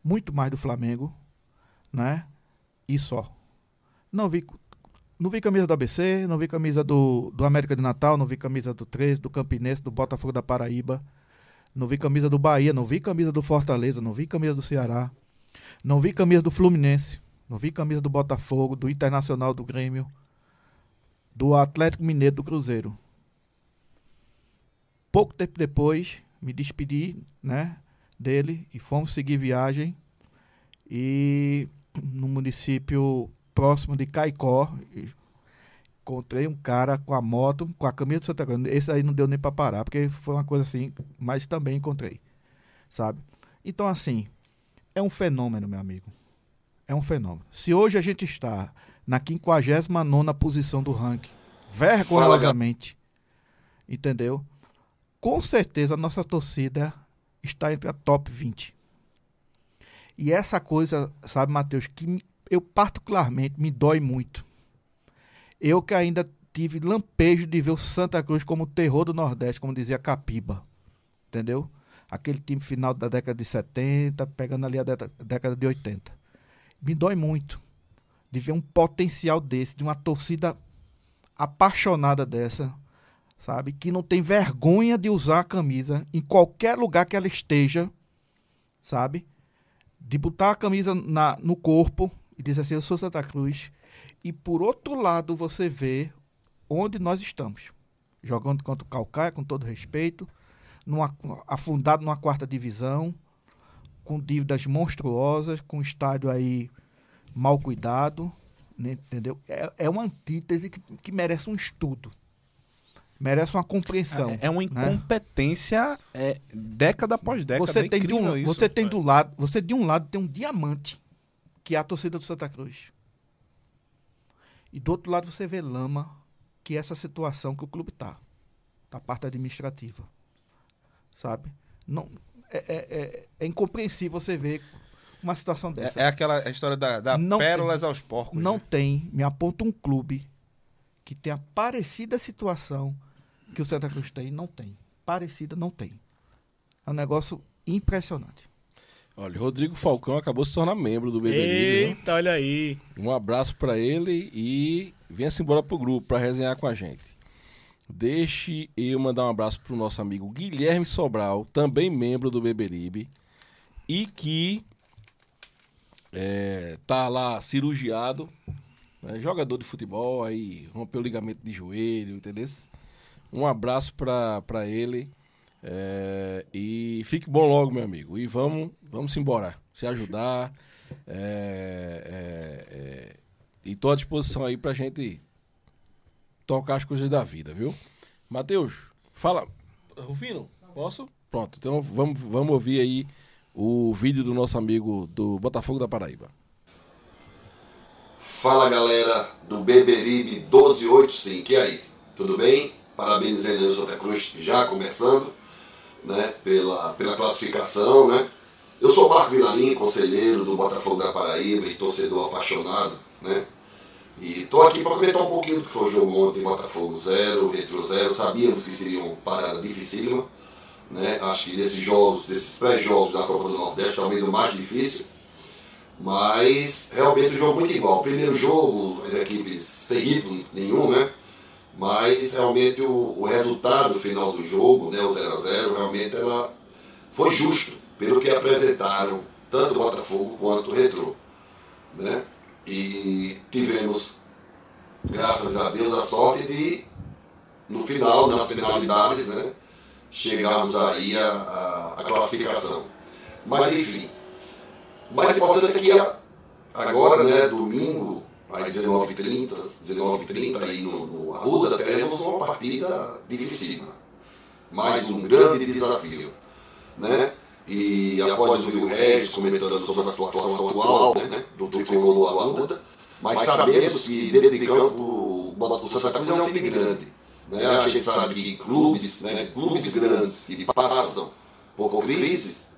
muito mais do Flamengo, né, e só. Não vi não vi camisa do ABC, não vi camisa do, do América de Natal, não vi camisa do 13, do Campinense, do Botafogo da Paraíba, não vi camisa do Bahia, não vi camisa do Fortaleza, não vi camisa do Ceará, não vi camisa do Fluminense, não vi camisa do Botafogo, do Internacional, do Grêmio, do Atlético Mineiro, do Cruzeiro. Pouco tempo depois, me despedi, né, dele e fomos seguir viagem e no município próximo de Caicó, encontrei um cara com a moto, com a camisa do Santa Cruz. Esse aí não deu nem para parar, porque foi uma coisa assim, mas também encontrei, sabe? Então, assim, é um fenômeno, meu amigo. É um fenômeno. Se hoje a gente está na 59 posição do ranking, vergonhosamente, entendeu? Com certeza a nossa torcida está entre a top 20. E essa coisa, sabe, Matheus, que eu particularmente me dói muito. Eu que ainda tive lampejo de ver o Santa Cruz como o terror do Nordeste, como dizia Capiba. Entendeu? Aquele time final da década de 70, pegando ali a década de 80. Me dói muito de ver um potencial desse, de uma torcida apaixonada dessa, sabe? Que não tem vergonha de usar a camisa em qualquer lugar que ela esteja, sabe? De botar a camisa na, no corpo e dizer assim: Eu sou Santa Cruz. E por outro lado, você vê onde nós estamos. Jogando contra o Calcaia, com todo respeito, numa, afundado numa quarta divisão, com dívidas monstruosas, com um estádio aí mal cuidado, né, entendeu? É, é uma antítese que, que merece um estudo. Merece uma compreensão. É, é uma né? incompetência é, década após década. Você é tem, de um, isso. você tem do lado, você de um lado tem um diamante, que é a torcida do Santa Cruz. E do outro lado você vê lama, que é essa situação que o clube tá, da parte administrativa, sabe? Não é, é, é, é incompreensível você ver uma situação dessa. É, é aquela história da, da Não pérolas aos porcos. Não né? tem, me aponta um clube que tenha parecida situação que o Santa Cruz tem, não tem. Parecida não tem. É um negócio impressionante. Olha, Rodrigo Falcão acabou de se tornar membro do Beberibe. né? Eita, olha aí. Um abraço pra ele e venha-se embora pro grupo pra resenhar com a gente. Deixe eu mandar um abraço pro nosso amigo Guilherme Sobral, também membro do Beberibe, e que é, tá lá cirurgiado, né, jogador de futebol, aí rompeu o ligamento de joelho, entendeu? Um abraço pra ele é, e fique bom logo, meu amigo. E vamos, vamos embora, se ajudar. É, é, é, e tô à disposição aí pra gente tocar as coisas da vida, viu? Matheus, fala. Rufino, posso? Pronto, então vamos, vamos ouvir aí o vídeo do nosso amigo do Botafogo da Paraíba. Fala galera do Beberibe 1285, e aí? Tudo bem? Parabenizando aí o Santa Cruz já começando, né? Pela, pela classificação, né? Eu sou Marco Vilarim, conselheiro do Botafogo da Paraíba e torcedor apaixonado, né? E tô aqui para comentar um pouquinho do que foi o jogo ontem, Botafogo 0, Retro 0. Sabíamos que seria uma parada dificílima, né? Acho que desses jogos, desses pré-jogos da Copa do Nordeste, talvez o mais difícil. Mas realmente o jogo muito igual. Primeiro jogo, as equipes sem ritmo nenhum, né? Mas realmente o, o resultado final do jogo, né, o 0 a 0 realmente ela foi justo pelo que apresentaram tanto o Botafogo quanto o Retrô. Né? E tivemos graças a Deus, a sorte de, no final, nas penalidades, né, chegarmos aí à, à, à classificação. Mas, enfim, o mais importante é que a- agora, né, domingo, às 19h30, 19h30 aí no, no Arruda, teremos uma partida dificílima. Mais um grande desafio. Né? E após ouvir o Regis comentando sobre a situação atual né, do tricolor Arruda, mas sabemos que dentro de campo o Santa Cruz é um time grande. Né? A gente sabe que clubes, né, clubes grandes que passam por crises,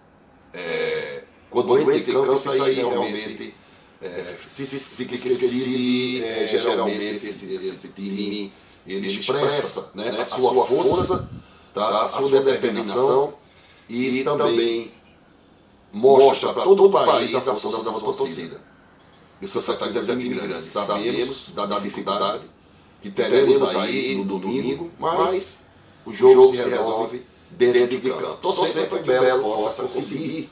é, quando entra em campo, isso aí realmente é, se, se fica esquecido e é, geralmente esse, esse time ele expressa né, a sua força, tá, a sua determinação e também mostra para todo o país a força da sua torcida. E o Santa Cruz é um time grande, sabemos da dificuldade que teremos aí no domingo, mas o jogo se resolve dentro de campo. Torcer para que o Belo possa conseguir.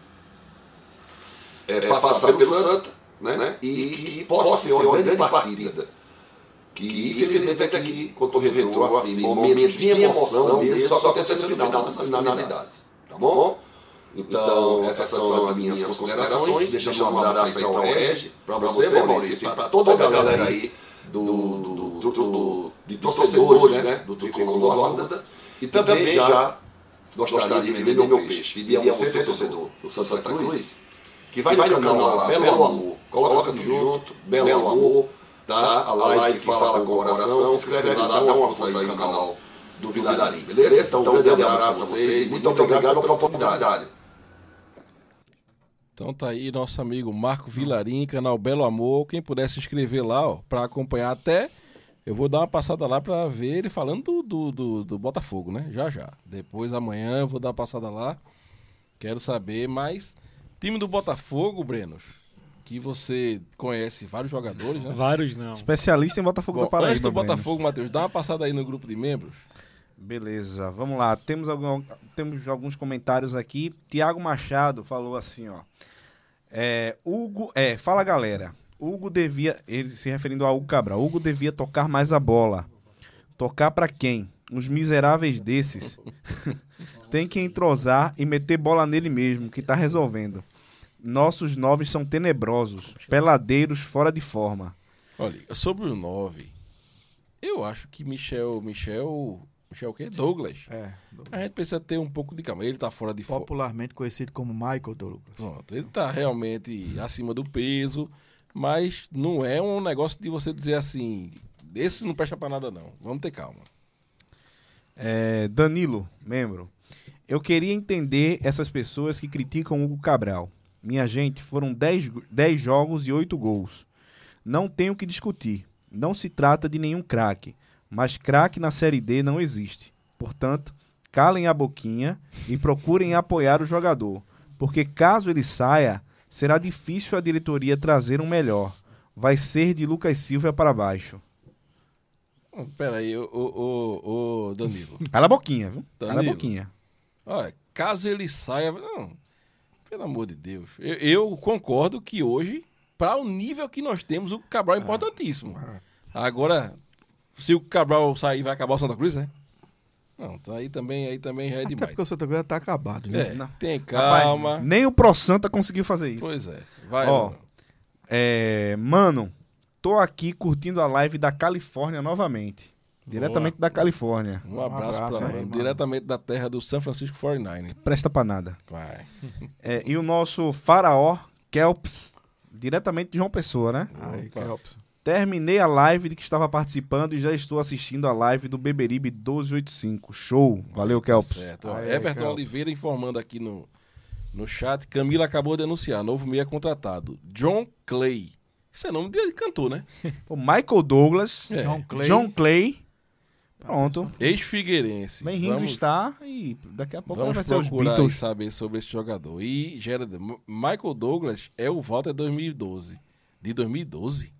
é, passar pelo Santa né, e que possa ser uma grande partida. Que infelizmente aqui, quanto o retrô, assim, momentos de emoção mesmo, só acontece no final das finalidades. Tá bom? Então, essas são as minhas considerações. Deixando um abraço aí para o Regi, para você, Maurício, e para toda a galera aí do, do, do, de torcedores, né? Do Tricolor Arruda. E também já gostaria de vender meu peixe. Pedir a você, torcedor do Santa Cruz, que vai no canal lá, Belo Amor. Coloca tudo junto, Belo Amor, tá? A live que fala com o coração, se inscreve lá, dá uma força aí no canal do Vilarinho, beleza? Então, um grande abraço a vocês muito obrigado pela oportunidade. Então tá aí nosso amigo Marco Vilarim, canal Belo Amor. Quem puder se inscrever lá, ó, pra acompanhar até. Eu vou dar uma passada lá pra ver ele falando do, do, do, do Botafogo, né? Já já. Depois amanhã eu vou dar uma passada lá. Quero saber mais. Time do Botafogo, Brenos, que você conhece vários jogadores, né? Vários não. Especialista em Botafogo Bom, da Paraíba. antes do. Botafogo, Matheus, dá uma passada aí no grupo de membros. Beleza, vamos lá. Temos, algum, temos alguns comentários aqui. Tiago Machado falou assim, ó. É, Hugo, é, fala galera. Hugo devia, ele se referindo a Hugo Cabral. Hugo devia tocar mais a bola. Tocar pra quem? Uns miseráveis desses. Tem que entrosar e meter bola nele mesmo, que tá resolvendo. Nossos novos são tenebrosos, peladeiros fora de forma. Olha, sobre o 9, eu acho que Michel. Michel. Michel o quê? Douglas. É, A gente precisa ter um pouco de calma. Ele tá fora de forma. popularmente conhecido como Michael Douglas. Pronto, ele tá realmente acima do peso, mas não é um negócio de você dizer assim, esse não presta pra nada não. Vamos ter calma. É, Danilo, membro. Eu queria entender essas pessoas que criticam Hugo Cabral. Minha gente, foram 10 go- 10 jogos e 8 gols. Não tenho o que discutir. Não se trata de nenhum craque, mas craque na Série D não existe. Portanto, calem a boquinha e procurem apoiar o jogador, porque caso ele saia, será difícil a diretoria trazer um melhor. Vai ser de Lucas Silva para baixo. Pera aí, ô, ô, ô, ô, Danilo. Cala a boquinha, viu? Cala a Danilo. boquinha. Olha, caso ele saia, não, pelo amor de Deus. Eu, eu concordo que hoje, para o nível que nós temos, o Cabral é importantíssimo. Agora, se o Cabral sair, vai acabar o Santa Cruz, né? Não, então aí também, aí também já é Até demais. porque o Santa Cruz já tá acabado, né? É, Não. tem Rapaz, calma. nem o Pro Santa conseguiu fazer isso. Pois é. Vai, Ó, mano. É, mano, tô aqui curtindo a live da Califórnia novamente. Diretamente da Califórnia. Um abraço, abraço pra aí, mano. mano. Diretamente da terra do San Francisco 49. Presta pra nada. Vai. É, e o nosso faraó, Kelps, diretamente de João Pessoa, né? Aí, Opa. Kelps. Terminei a live de que estava participando e já estou assistindo a live do Beberibe 1285. Show. Valeu, Kelps. Certo. Aí, Everton Kelps. Oliveira informando aqui no, no chat. Camila acabou de anunciar. Novo meia contratado. John Clay. Isso é nome de cantor, né? O Michael Douglas, É. John Clay. John Clay. Pronto. Ex-Figueirense. Bem Ringo Vamos- está e daqui a pouco Vamos vai ser os Beatles. saber sobre esse jogador. E Gerard, Michael Douglas é o Walter 2012. De 2012?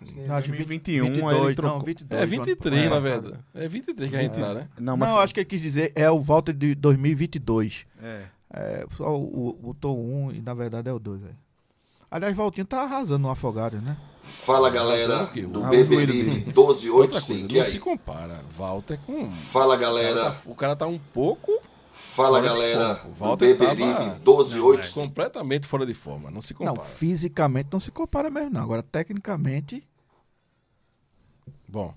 Não, acho que 21, aí ele 22, trocou. não, 22. É ano 23, na passado. verdade. É 23 que a gente tá, né? Não, Não, mas acho que ele quis dizer é o Walter de 2022. É. É, só o, o, botou um e na verdade é o dois. aí. Aliás, Valtinho tá arrasando no Afogados, né? Fala galera do Beberibe Outra coisa, 1285. E não se compara. Walter com. Fala galera, tá, o cara tá um pouco fala galera do Beberibe 1285. completamente fora de forma. Não se Não, compara. fisicamente não se compara mesmo, não. Agora, tecnicamente, Bom,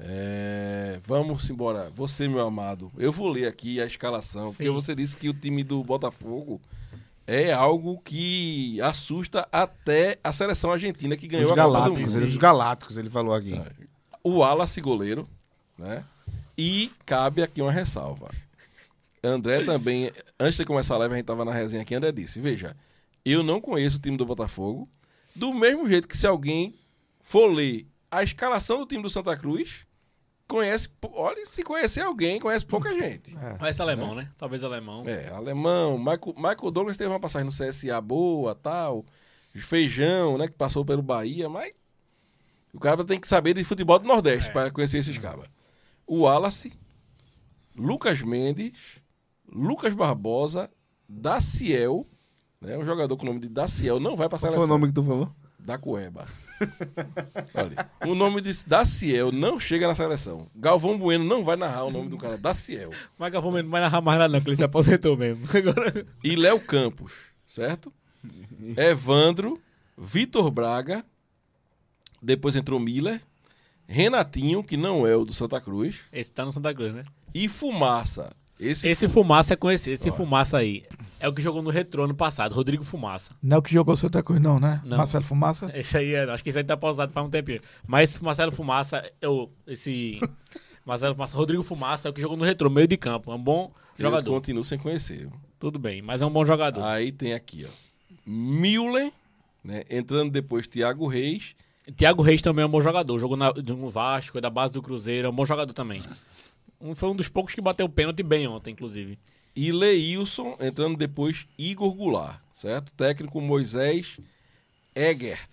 é, vamos embora. Você, meu amado, eu vou ler aqui a escalação, porque Sim. você disse que o time do Botafogo é algo que assusta até a seleção argentina que ganhou Os a Copa do galácticos, Mundo. ele, os galácticos, ele falou aqui. O Wallace goleiro, né? E cabe aqui uma ressalva. André também, antes de começar a live, a gente tava na resenha aqui, André disse, veja, eu não conheço o time do Botafogo, do mesmo jeito que se alguém for ler a escalação do time do Santa Cruz, conhece, olha, se conhecer alguém, conhece pouca gente. Mas alemão, né? Talvez alemão. É, alemão, Michael, Michael Douglas teve uma passagem no CSA boa, tal, Feijão, né, que passou pelo Bahia, mas o cara tem que saber de futebol do Nordeste É. para conhecer esses cabas. O Wallace, Lucas Mendes, Lucas Barbosa, Daciel, né, um jogador com o nome de Daciel, não vai para a Qual foi o nome que tu falou? Da Cueba. Olha, o nome de Daciel não chega na seleção. Galvão Bueno não vai narrar o nome do cara, Daciel. Mas Galvão não vai narrar mais nada, não, que ele se aposentou mesmo. Agora... e Léo Campos, certo? Evandro, Vitor Braga, depois entrou Miller, Renatinho, que não é o do Santa Cruz, Esse tá no Santa Cruz, né? e Fumaça. Esse, Esse Fumaça é conhecido. Esse Fumaça aí é o que jogou no Retrô ano passado, Rodrigo Fumaça. não é o que jogou Santa Cruz, não, né? Não. Marcelo Fumaça. Esse aí, é- acho que esse aí tá pausado faz um tempinho. Mas esse Marcelo Fumaça, eu, esse Marcelo Fumaça, Rodrigo Fumaça é o que jogou no Retrô, meio de campo. É um bom eu jogador. continuo sem conhecer. Tudo bem, mas é um bom jogador. Aí tem aqui, ó. Müller, né? Entrando depois Thiago Reis, Thiago Reis também é um bom jogador. Jogou na, no Vasco, é da base do Cruzeiro, é um bom jogador também. Um- foi um dos poucos que bateu o pênalti bem ontem, inclusive. E Leilson, entrando depois Igor Goulart, certo? Técnico Moisés Egert.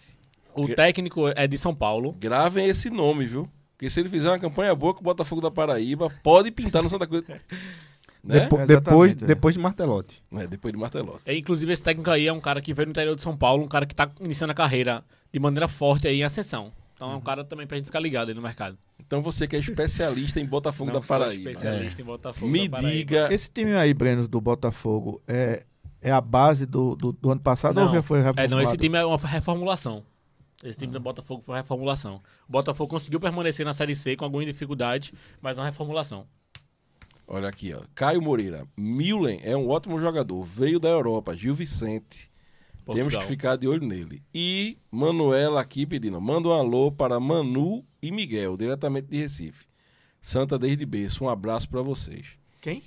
O Gra- técnico é de São Paulo. Gravem esse nome, viu? Porque se ele fizer uma campanha boa com o Botafogo da Paraíba, pode pintar no Santa Cruz. né? Depo- É, depois, é. depois de Martelotti. É, depois de Martelotti. É, inclusive, esse técnico aí é um cara que veio no interior de São Paulo, um cara que tá iniciando a carreira de maneira forte aí em ascensão. Então é um cara também pra gente ficar ligado aí no mercado. Então você que é especialista em Botafogo Não da sou Paraíba, especialista em Botafogo me da Paraíba. diga. Esse time aí, Breno, do Botafogo, é, é a base do, do, do ano passado Não, ou já foi É, reformulado? não, esse time é uma reformulação. Esse time do Botafogo foi uma reformulação. O Botafogo conseguiu permanecer na Série C com alguma dificuldade, mas é uma reformulação. Olha aqui, ó. Caio Moreira. Milen é um ótimo jogador. Veio da Europa. Gil Vicente. Temos Portugal. que ficar de olho nele. E Manuela aqui pedindo. Manda um alô para Manu e Miguel, diretamente de Recife. Santa desde berço. Um abraço para vocês. Quem?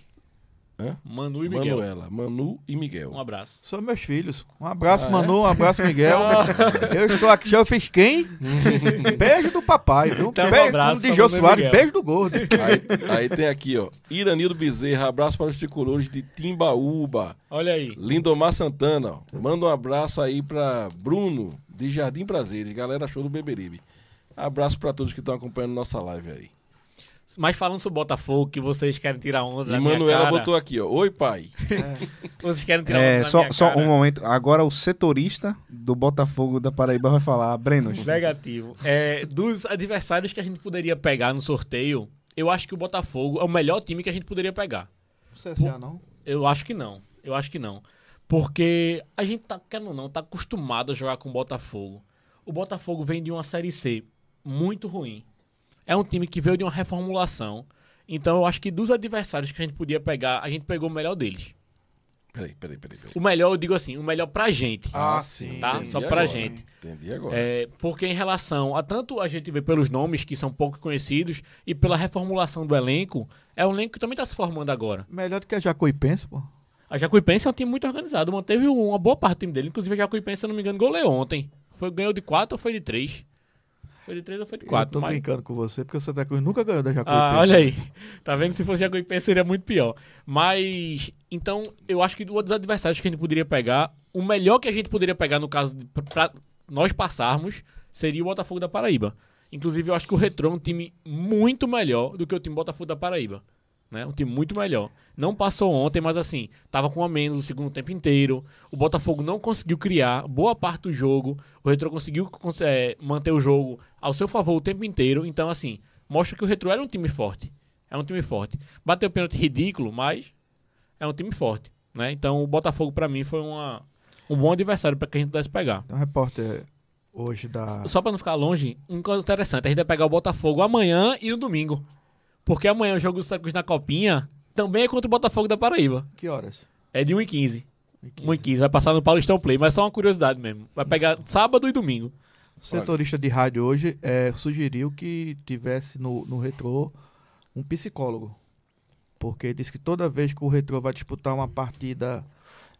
Manu e Miguel. Manuela, Manu e Miguel. Um abraço. São meus filhos. Um abraço, Ah, é? Manu. Um abraço, Miguel. eu estou aqui. Já eu fiz quem? beijo do papai, viu? Então, um beijo abraço de pra Jô Manu e Soares, Miguel. beijo do gordo. Aí, aí tem aqui, ó. Iranildo Bezerra, abraço para os tricolores de Timbaúba. Olha aí. Lindomar Santana, ó. Manda um abraço aí para Bruno, de Jardim Prazeres, galera show do Beberibe. Abraço para todos que estão acompanhando nossa live aí. Mas falando sobre o Botafogo, que vocês querem tirar onda E da minha Manuela cara, botou aqui, ó. Oi, pai. Vocês querem tirar onda É, da só, minha só cara. um momento. Agora o setorista do Botafogo da Paraíba vai falar. Brenos. Negativo. É, dos adversários que a gente poderia pegar no sorteio, eu acho que o Botafogo é o melhor time que a gente poderia pegar. CSA não. Eu acho que não. Eu acho que não. Porque a gente tá, querendo ou não, tá acostumado a jogar com o Botafogo. O Botafogo vem de uma Série C muito ruim. É um time que veio de uma reformulação. Então eu acho que dos adversários que a gente podia pegar, a gente pegou o melhor deles. Peraí, peraí, peraí. peraí. O melhor, eu digo assim, o melhor pra gente. Ah, sim. tá? Entendi Só pra agora. gente. Entendi agora. É, porque em relação a tanto a gente vê pelos nomes que são pouco conhecidos e pela reformulação do elenco, é um elenco que também está se formando agora. Melhor do que a Jacuipense, pô. A Jacuipense é um time muito organizado, manteve um, uma boa parte do time dele. Inclusive a Jacuipense, se eu não me engano, goleou ontem. Foi, ganhou de 4 ou foi de 3? Foi de 3 ou foi de Eu 4? tô brincando com você, porque o Santa Cruz nunca ganhou da Jacuipense. Ah, olha aí. Tá vendo? Se fosse Jacuipense seria muito pior. Mas, então, eu acho que dos adversários que a gente poderia pegar, o melhor que a gente poderia pegar, no caso, de, pra nós passarmos, seria o Botafogo da Paraíba. Inclusive, eu acho que o Retrô é um time muito melhor do que o time Botafogo da Paraíba. Né? Um time muito melhor. Não passou ontem, mas assim, tava com a menos o segundo tempo inteiro. O Botafogo não conseguiu criar boa parte do jogo. O Retro conseguiu cons- é, manter o jogo ao seu favor o tempo inteiro. Então, assim, mostra que o Retro era um time forte. É um time forte. Bateu pênalti ridículo, mas é um time forte. Né? Então, o Botafogo, pra mim, foi uma, um bom adversário para que a gente pudesse pegar. Um repórter hoje da. Só pra não ficar longe, uma coisa interessante, a gente vai pegar o Botafogo amanhã e no domingo. Porque amanhã o jogo do Santa Cruz na Copinha também é contra o Botafogo da Paraíba. Que horas? É de 1h15. 1h15, vai passar no Paulistão Play, mas só uma curiosidade mesmo. Vai pegar sábado e domingo. O setorista de rádio hoje é, sugeriu que tivesse no, no retrô um psicólogo. Porque diz que toda vez que o retrô vai disputar uma partida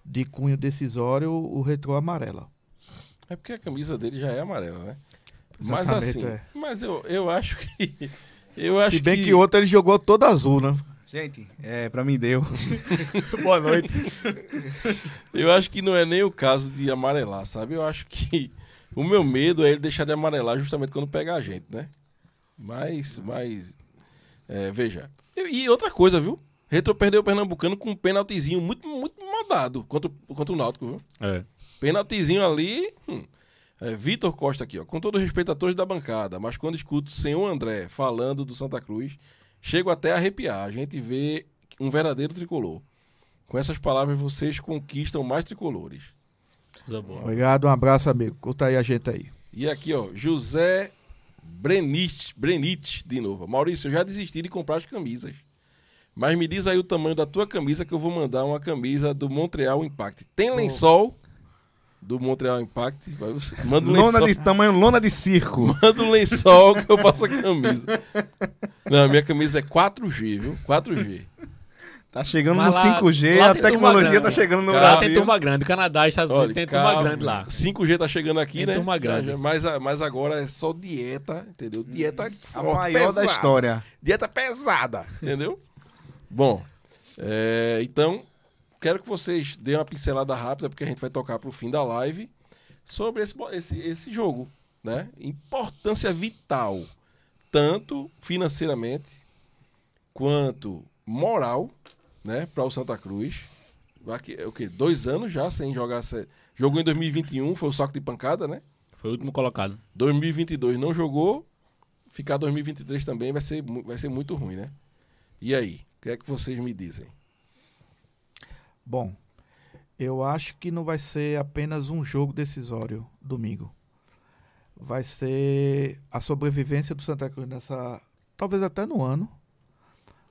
de cunho decisório, o retrô amarela. É porque a camisa dele já é amarela, né? Mas Exatamente, assim, é. mas eu, eu acho que. Eu acho Se bem que... ontem ele jogou todo azul, né? Gente, é, pra mim deu. Boa noite. Eu acho que não é nem o caso de amarelar, sabe? Eu acho que o meu medo é ele deixar de amarelar justamente quando pegar a gente, né? Mas, mas, é, veja. E, e outra coisa, viu? Retro perdeu o Pernambucano com um pênaltizinho muito, muito mandado contra, o- contra o Náutico, viu? É. Pênaltizinho ali. hum. É, Vitor Costa aqui, ó. Com todo respeito a todos da bancada, mas quando escuto o senhor André falando do Santa Cruz, chego até a arrepiar. A gente vê um verdadeiro tricolor. Com essas palavras, vocês conquistam mais tricolores. Coisa boa. Obrigado, um abraço, amigo. Curta aí a gente aí. E aqui, ó, José Brenit, Brenit, de novo. Maurício, eu já desisti de comprar as camisas. Mas me diz aí o tamanho da tua camisa que eu vou mandar uma camisa do Montreal Impact. Tem lençol do Montreal Impact? Manda um Lona lençol. de tamanho lona de circo. Manda um lençol que eu faço a camisa. Não, a minha camisa é 4G, viu? 4G. Tá chegando Mas no lá- 5G, lá a turma tecnologia tá chegando no Cara, Lá Brasil. tem turma grande. Canadá e Estados Unidos Olha, tem turma calma, grande lá. 5G tá chegando aqui, Tem né? turma grande. Mas, a- mas agora é só dieta, entendeu? Dieta A forte, maior da pesada. história. Dieta pesada, entendeu? Bom, é, então, quero que vocês deem uma pincelada rápida, porque a gente vai tocar pro fim da live, sobre esse, esse, esse jogo, né? Importância vital, tanto financeiramente, quanto moral, né? Para o Santa Cruz. Aqui, é o quê? Dois anos já sem jogar... Jogou em 2021, foi o saco de pancada, né? Foi o último colocado. 2022 não jogou, ficar 2023 também vai ser, vai ser muito ruim, né? E aí, o que é que vocês me dizem? Bom, eu acho que não vai ser apenas um jogo decisório domingo. Vai ser a sobrevivência do Santa Cruz nessa. Talvez até no ano,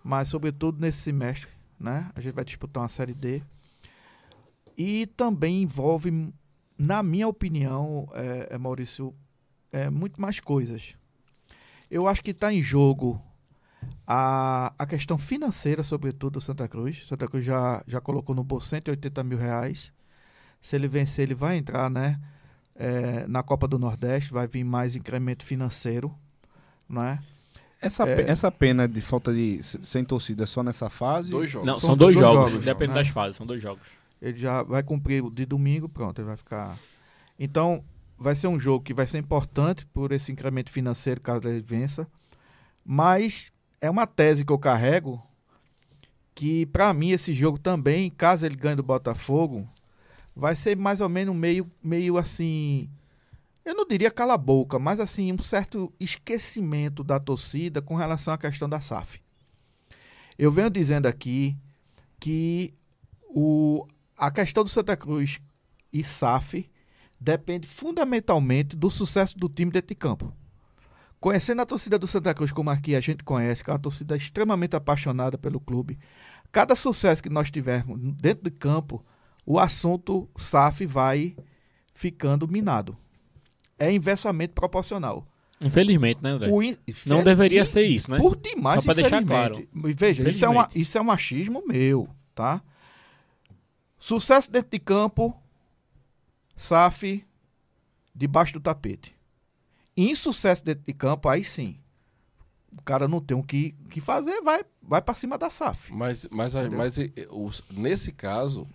mas sobretudo nesse semestre, né? A gente vai disputar uma Série D. E também envolve, na minha opinião, é, é, Maurício, é, muito mais coisas. Eu acho que está em jogo a, a questão financeira, sobretudo, do Santa Cruz. Santa Cruz já, já colocou no bolso 180 mil reais. Se ele vencer, ele vai entrar né, é, na Copa do Nordeste, vai vir mais incremento financeiro. Não é? Essa, É. essa pena de falta de sem torcida é só nessa fase? Dois jogos. Não, São são, dois, dois jogos. jogos, Depende né? das fases, são dois jogos. Ele já vai cumprir de domingo, pronto, ele vai ficar. Então, vai ser um jogo que vai ser importante por esse incremento financeiro caso ele vença. Mas é uma tese que eu carrego que, para mim, esse jogo também, caso ele ganhe do Botafogo, vai ser mais ou menos meio, meio assim. Eu não diria cala boca, mas assim, um certo esquecimento da torcida com relação à questão da SAF. Eu venho dizendo aqui que o, a questão do Santa Cruz e SAF depende fundamentalmente do sucesso do time dentro de campo. Conhecendo a torcida do Santa Cruz como aqui a gente conhece, que é uma torcida extremamente apaixonada pelo clube, cada sucesso que nós tivermos dentro de campo, o assunto SAF vai ficando minado. É inversamente proporcional. Infelizmente, né, André? In- Não deveria in- ser isso, né? Por demais, Só infelizmente. Veja, isso é, uma, isso é um machismo meu, tá? Sucesso dentro de campo, SAF debaixo do tapete. Insucesso dentro de campo, aí sim. O cara não tem o que, que fazer, vai, vai para cima da SAF. Mas, mas, Entendeu? mas os- nesse caso,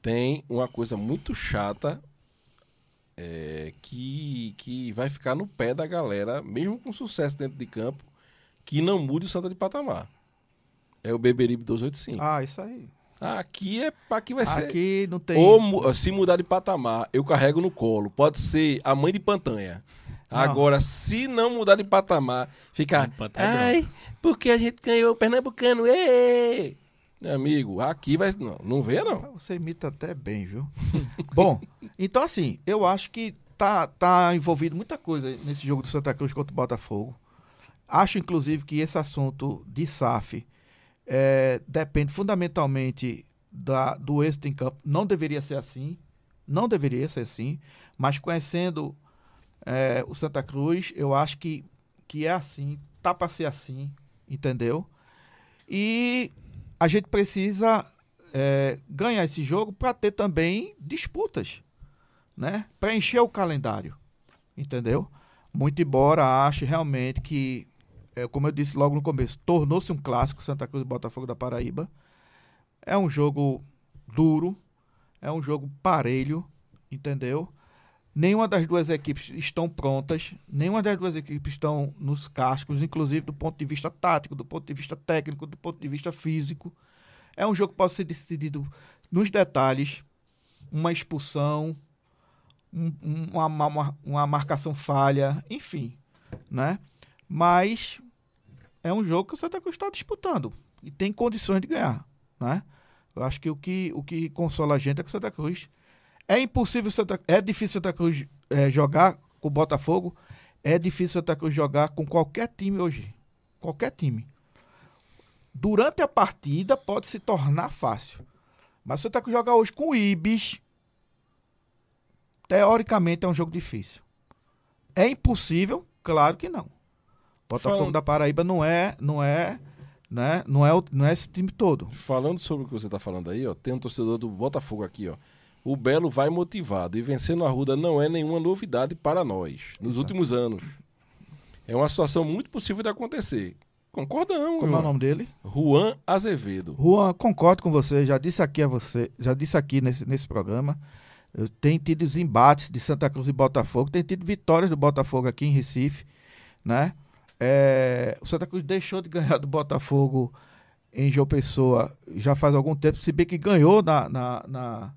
tem uma coisa muito chata é, que, que vai ficar no pé da galera, mesmo com sucesso dentro de campo, que não mude o Santa de patamar. É o Beberibe 285. Ah, isso aí. Aqui é aqui vai ser. Aqui não tem. Ou se mudar de patamar, eu carrego no colo. Pode ser a mãe de Pantanha. Agora, se não mudar de patamar, ficar. É Ai, porque a gente ganhou o Pernambucano. Ê! Meu amigo, aqui vai. Não, não vê, não. Você imita até bem, viu? Bom, então assim, eu acho que tá, tá envolvido muita coisa nesse jogo do Santa Cruz contra o Botafogo. Acho, inclusive, que esse assunto de SAF eh, depende fundamentalmente da, do êxito em campo. Não deveria ser assim. Não deveria ser assim. Mas conhecendo eh, o Santa Cruz, eu acho que, que é assim. Tá para ser assim. Entendeu? E a gente precisa é, ganhar esse jogo para ter também disputas, né? Para encher o calendário, entendeu? Muito embora ache realmente que, é, como eu disse logo no começo, tornou-se um clássico Santa Cruz e Botafogo da Paraíba. É um jogo duro, é um jogo parelho, entendeu? Nenhuma das duas equipes estão prontas, nenhuma das duas equipes estão nos cascos, inclusive do ponto de vista tático, do ponto de vista técnico, do ponto de vista físico. É um jogo que pode ser decidido nos detalhes, uma expulsão, um- um- uma, uma, uma marcação falha, enfim, né? Mas é um jogo que o Santa Cruz está disputando e tem condições de ganhar, né? Eu acho que o que, o que consola a gente é que o Santa Cruz é impossível, Santa, é difícil Santa Cruz eh, jogar com o Botafogo, é difícil Santa Cruz jogar com qualquer time hoje, qualquer time durante a partida pode se tornar fácil. Mas você tá que jogar hoje com o Ibis, teoricamente é um jogo difícil. É impossível? Claro que não. Botafogo Falando- da Paraíba não é, não é, né? Não é, não é esse time todo. Falando sobre o que você tá falando aí, ó, tem um torcedor do Botafogo aqui, ó. O Belo vai motivado e vencer no Arruda não é nenhuma novidade para nós nos Exato. últimos anos. É uma situação muito possível de acontecer. Concordamos, Como é o Juan. nome dele? Juan Azevedo. Juan, concordo com você, já disse aqui a você, já disse aqui nesse, nesse programa. Eu tenho tido os embates de Santa Cruz e Botafogo, tem tido vitórias do Botafogo aqui em Recife, né? É, o Santa Cruz deixou de ganhar do Botafogo em João Pessoa já faz algum tempo, se bem que ganhou na, na, na-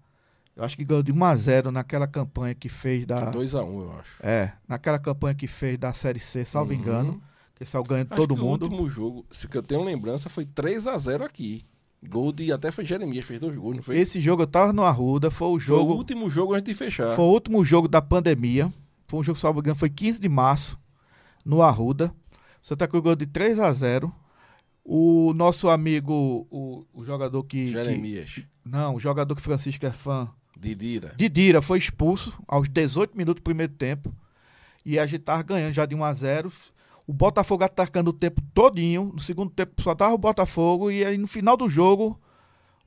eu acho que ganhou de 1 a 0 naquela campanha que fez da 2x1, eu acho. é, naquela campanha que fez da Série C, salvo Uhum. engano, que saiu ganhando Acho todo que mundo. O último jogo, se que eu tenho lembrança, foi 3x0 aqui. Gol de. Até foi Jeremias, fez dois gols, não foi? Esse jogo eu tava no Arruda, foi o Foi jogo o último jogo antes de fechar. Foi o último jogo da pandemia. Foi um jogo, salvo engano, foi 15 de março, no Arruda. Santa Cruz ganhou de 3 a 0 O nosso amigo, o, o jogador que, que- Jeremias. Não, o jogador que Francisco é fã, Didira. Didira, foi expulso aos 18 minutos do primeiro tempo. E a gente tava ganhando já de 1 a 0 O Botafogo atacando o tempo todinho. No segundo tempo só tava o Botafogo. E aí no final do jogo,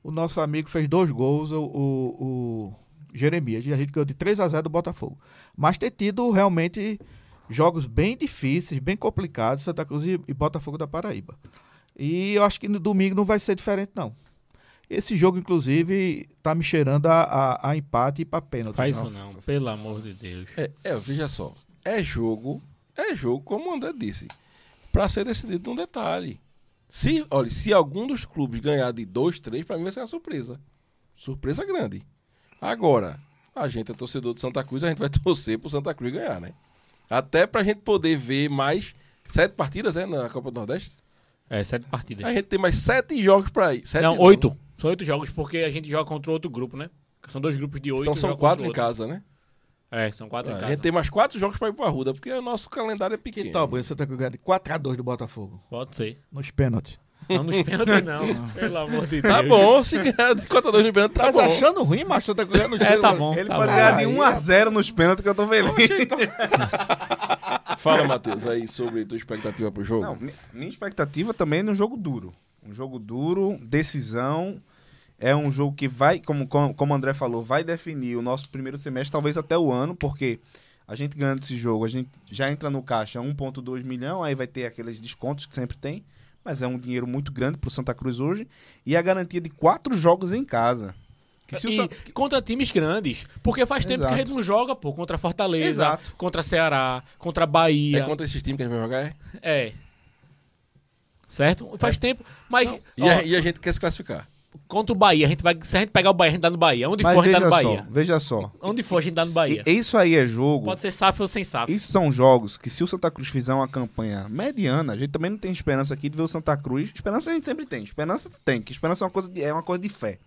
o nosso amigo fez dois gols, o, o, o Jeremias. E a gente ganhou de 3 a 0 do Botafogo. Mas ter tido realmente jogos bem difíceis, bem complicados, Santa Cruz e, e Botafogo da Paraíba. E eu acho que no domingo não vai ser diferente, não. Esse jogo, inclusive, tá me cheirando a, a, a empate e pra pênalti. Faz isso não, pelo amor de Deus. É, é, veja só. É jogo, é jogo, como o André disse, pra ser decidido num detalhe. Se, olha, se algum dos clubes ganhar de 2, 3, pra mim vai ser uma surpresa. Surpresa grande. Agora, a gente é torcedor de Santa Cruz, a gente vai torcer pro Santa Cruz ganhar, né? Até pra gente poder ver mais sete partidas, né, na Copa do Nordeste. É, sete partidas. A gente tem mais sete jogos pra ir. Sete Não, não. oito. São oito jogos, porque a gente joga contra outro grupo, né? São dois grupos de oito. Então são quatro em casa, né? É, são quatro em a casa. gente tem mais quatro jogos pra ir pro Arruda, porque o nosso calendário é Que pequeno. tal, Bruno? Santa Cruz ganha de 4 a 2 do Botafogo. Pode ser. Nos pênaltis. Não nos pênaltis, não. pelo amor de Tá Deus. bom, se ganhar de 4 a 2 no pênalti, tá Tá bom. achando ruim, mas Santa Cruz ganha nos É, tá bom. Ele tá pode bom. ganhar de Aí, 1 a 0 nos pênaltis que eu tô feliz. Fala, Matheus, aí sobre tua expectativa pro jogo. Não, mi- minha expectativa também é num jogo duro. Um jogo duro, decisão. É um jogo que vai, como, como, o André falou, vai definir o nosso primeiro semestre, talvez até o ano, porque a gente ganhando esse jogo, a gente já entra no caixa 1,2 milhão, aí vai ter aqueles descontos que sempre tem, mas é um dinheiro muito grande pro Santa Cruz hoje, e a garantia de quatro jogos em casa. Que se o E contra times grandes. Porque faz tempo Exato. que a gente não joga, pô. Contra Fortaleza, Exato. contra Ceará, contra Bahia. É contra esses times que a gente vai jogar? é? É. Certo? Faz tempo. Mas E, ó, a, e a gente quer se classificar. Contra o Bahia, a gente vai. Se a gente pegar o Bahia, a gente dá no Bahia. Onde Mas for, a gente dá no só, Bahia. veja só. Onde for, a gente dá no Bahia. E- Isso aí é jogo. Pode ser SAF ou sem SAF. Isso são jogos que se o Santa Cruz fizer uma campanha mediana, a gente também não tem esperança aqui de ver o Santa Cruz. Esperança a gente sempre tem. Esperança tem, que esperança é uma coisa de, é uma coisa de fé.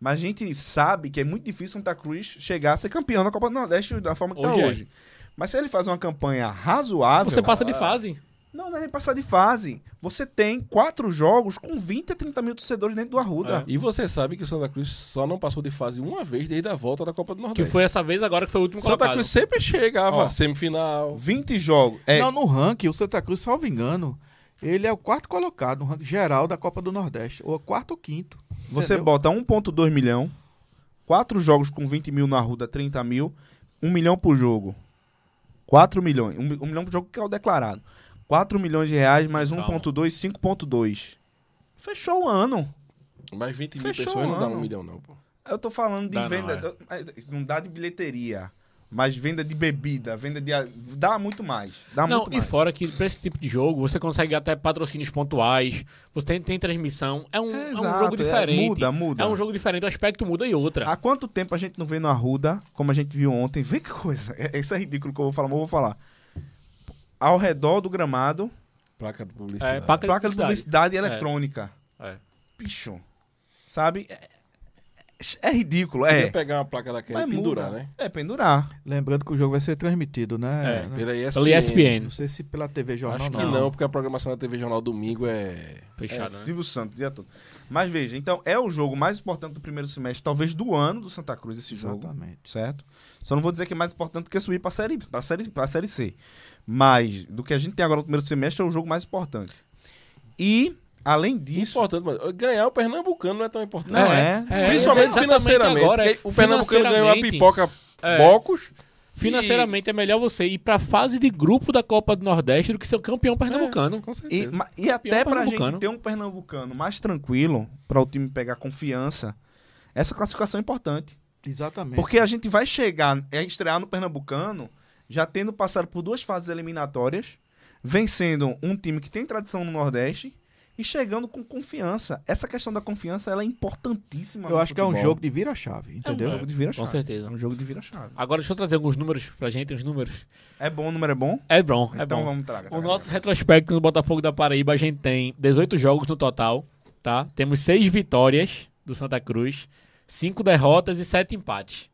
Mas a gente sabe que é muito difícil o Santa Cruz chegar a ser campeão da Copa do Nordeste da forma que Hoje está é. hoje. Mas se ele faz uma campanha razoável, Você passa de fase. Não, não é nem passar de fase. Você tem quatro jogos com 20 a 30 mil torcedores dentro do Arruda. E você sabe que o Santa Cruz só não passou de fase uma vez desde a volta da Copa do Que Nordeste. foi essa vez agora que foi o último Santa colocado. Cruz sempre chegava Ó. semifinal. 20 jogos. É, Não, no ranking, o Santa Cruz, salvo engano, ele é o quarto colocado no ranking geral da Copa do Nordeste. Ou quarto ou quinto. Você Entendeu? bota 1,2 milhão, quatro jogos com 20 mil na Arruda, 30 mil, 1 milhão por jogo. 4 milhões. 1, milhão por jogo que é o declarado. 4 milhões de reais mais Calma. 1,2, 5,2. Fechou o ano. Mas 20 mil Fechou pessoas não dá um milhão, não, pô. Eu tô falando de Dá não, venda. é. mas Isso não dá de bilheteria. Mas venda de bebida, venda de. Dá muito mais. Dá Não, muito e mais. fora que pra esse tipo de jogo, você consegue até patrocínios pontuais, você tem, tem transmissão. É um, É, é um jogo é, diferente. muda, muda. É um jogo diferente, o aspecto muda e outra. Há quanto tempo a gente não vê no Arruda, como a gente viu ontem? Vê que coisa. É- Isso é ridículo que eu vou falar, mas eu vou falar. Ao redor do gramado, Placa de publicidade. É, placa, placa de publicidade É. eletrônica. É. Bicho. Sabe? É, é ridículo, Podia é. pegar uma placa daquela Mas e pendurar, muda. né? É, pendurar. Lembrando que o jogo vai ser transmitido, né? É, né? Pela ESPN. Pela ESPN. Não sei se pela TV Jornal Acho que não. porque a programação da TV Jornal domingo é... Fechado, é, né? Silvio Santos, o dia todo. Mas veja, então é o jogo mais importante do primeiro semestre, talvez do ano do Santa Cruz, esse jogo. Exatamente. certo? Só não vou dizer que é mais importante do que subir para série, pra série, pra série C. Mas do que a gente tem agora no primeiro semestre é o jogo mais importante. E, além disso, Importante, mas ganhar o Pernambucano não é tão importante. Não é. Principalmente exatamente financeiramente. agora, o Pernambucano ganhou a pipoca É. bocos. Financeiramente é melhor você ir pra fase de grupo da Copa do Nordeste do que ser o campeão pernambucano. Com e, certeza. ma- e até pra pernambucano. gente ter um pernambucano mais tranquilo, para o time pegar confiança, essa classificação é importante. Exatamente. Porque a gente vai chegar, é estrear no Pernambucano, já tendo passado por duas fases eliminatórias, vencendo um time que tem tradição no Nordeste e chegando com confiança. Essa questão da confiança ela é importantíssima. Eu no acho que é um futebol. jogo de vira-chave, É um entendeu? jogo de vira-chave. Com certeza. É um jogo de vira-chave. Agora deixa eu trazer alguns números pra gente, uns números. É bom, o número é bom? É bom, é então bom. vamos traga. O nosso retrospecto no Botafogo da Paraíba, a gente tem 18 jogos no total, tá? Temos 6 vitórias do Santa Cruz, 5 derrotas e 7 empates.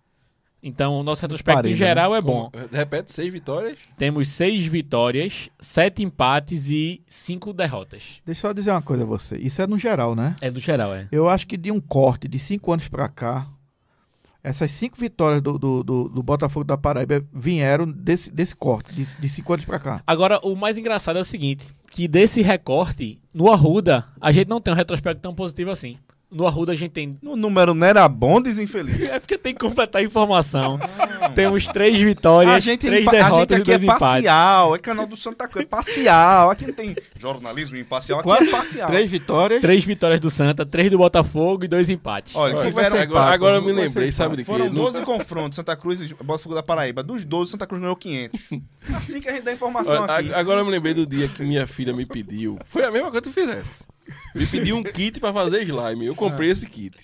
Então, o nosso retrospecto em geral é bom. Repete, seis vitórias. Temos 6 vitórias, 7 empates e 5 derrotas. Deixa eu só dizer uma coisa a você. Isso é no geral, né? É do geral, é. Eu acho que de um corte de cinco anos pra cá, essas cinco vitórias do, do, do- do Botafogo da Paraíba vieram desse, desse corte, de, de cinco anos pra cá. Agora, o mais engraçado é o seguinte, que desse recorte, no Arruda, a gente não tem um retrospecto tão positivo assim. No Arruda a gente tem O número não era bom, desinfeliz. É porque tem que completar a informação. Temos três vitórias, A gente, três empa- a derrotas gente e aqui é dois empates. parcial, é canal do Santa Cruz, é parcial. Aqui não tem jornalismo imparcial, aqui é parcial. Três vitórias. Três vitórias do Santa, três do Botafogo e dois empates. Olha, Olha, tiveram, agora, empate, agora eu me lembrei, sabe de quê? foram No- 12 confrontos, Santa Cruz e Botafogo da Paraíba. Dos 12, Santa Cruz ganhou 500. Assim que a gente dá informação Olha, aqui. a- Agora eu me lembrei do dia que minha filha me pediu. Foi a mesma coisa que tu fizesse. Me pediu um kit pra fazer slime. Eu comprei esse kit.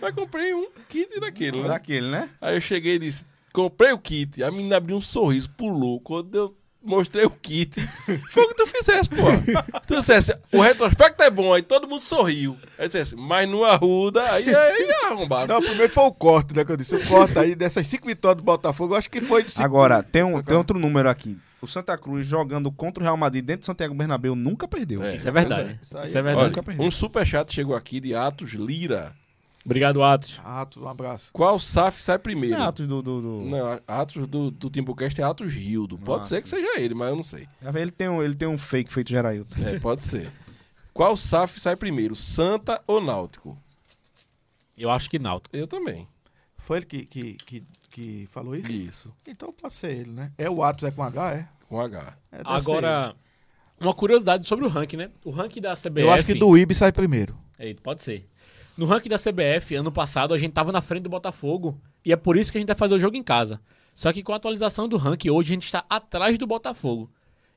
Mas comprei um kit daquele, né? Daquele, né? Aí eu cheguei e disse: comprei o kit. A menina abriu um sorriso, pulou. Quando eu mostrei o kit, foi o que tu fizesse, pô. Tu dissesse: o retrospecto é bom. Aí todo mundo sorriu. Aí dissesse: mas no Arruda, aí é arrombado. Não, primeiro foi o corte, né? Que eu disse. O corte aí dessas cinco vitórias do Botafogo, eu acho que foi de cinco. Agora, tem, um, tem outro número aqui. O Santa Cruz jogando contra o Real Madrid dentro do Santiago Bernabéu nunca perdeu. É. Isso é verdade. Isso aí Isso é é- verdade. nunca perdeu. Um superchat chegou aqui de Atos Lira. Obrigado, Atos. Atos, um abraço. Qual SAF sai Esse primeiro? é Atos do, do, do- Não, Atos do, do Timbucast é Atos Rildo. Pode Ah, ser que seja ele, mas eu não sei. Ele tem, um, ele tem um fake feito Gerailton. É, pode ser. Qual SAF sai primeiro, Santa ou Náutico? Eu acho que Náutico. Eu também. Foi ele que, que, que, que falou isso? Isso. Então pode ser ele, né? É o Atos, é com H, é? Com H. É, Agora, uma curiosidade sobre o ranking, né? O ranking da CBF... Eu acho que do IB sai primeiro. Eita, pode ser. No ranking da CBF, ano passado, a gente tava na frente do Botafogo. E é por isso que a gente vai fazer o jogo em casa. Só que com a atualização do ranking, hoje a gente está atrás do Botafogo.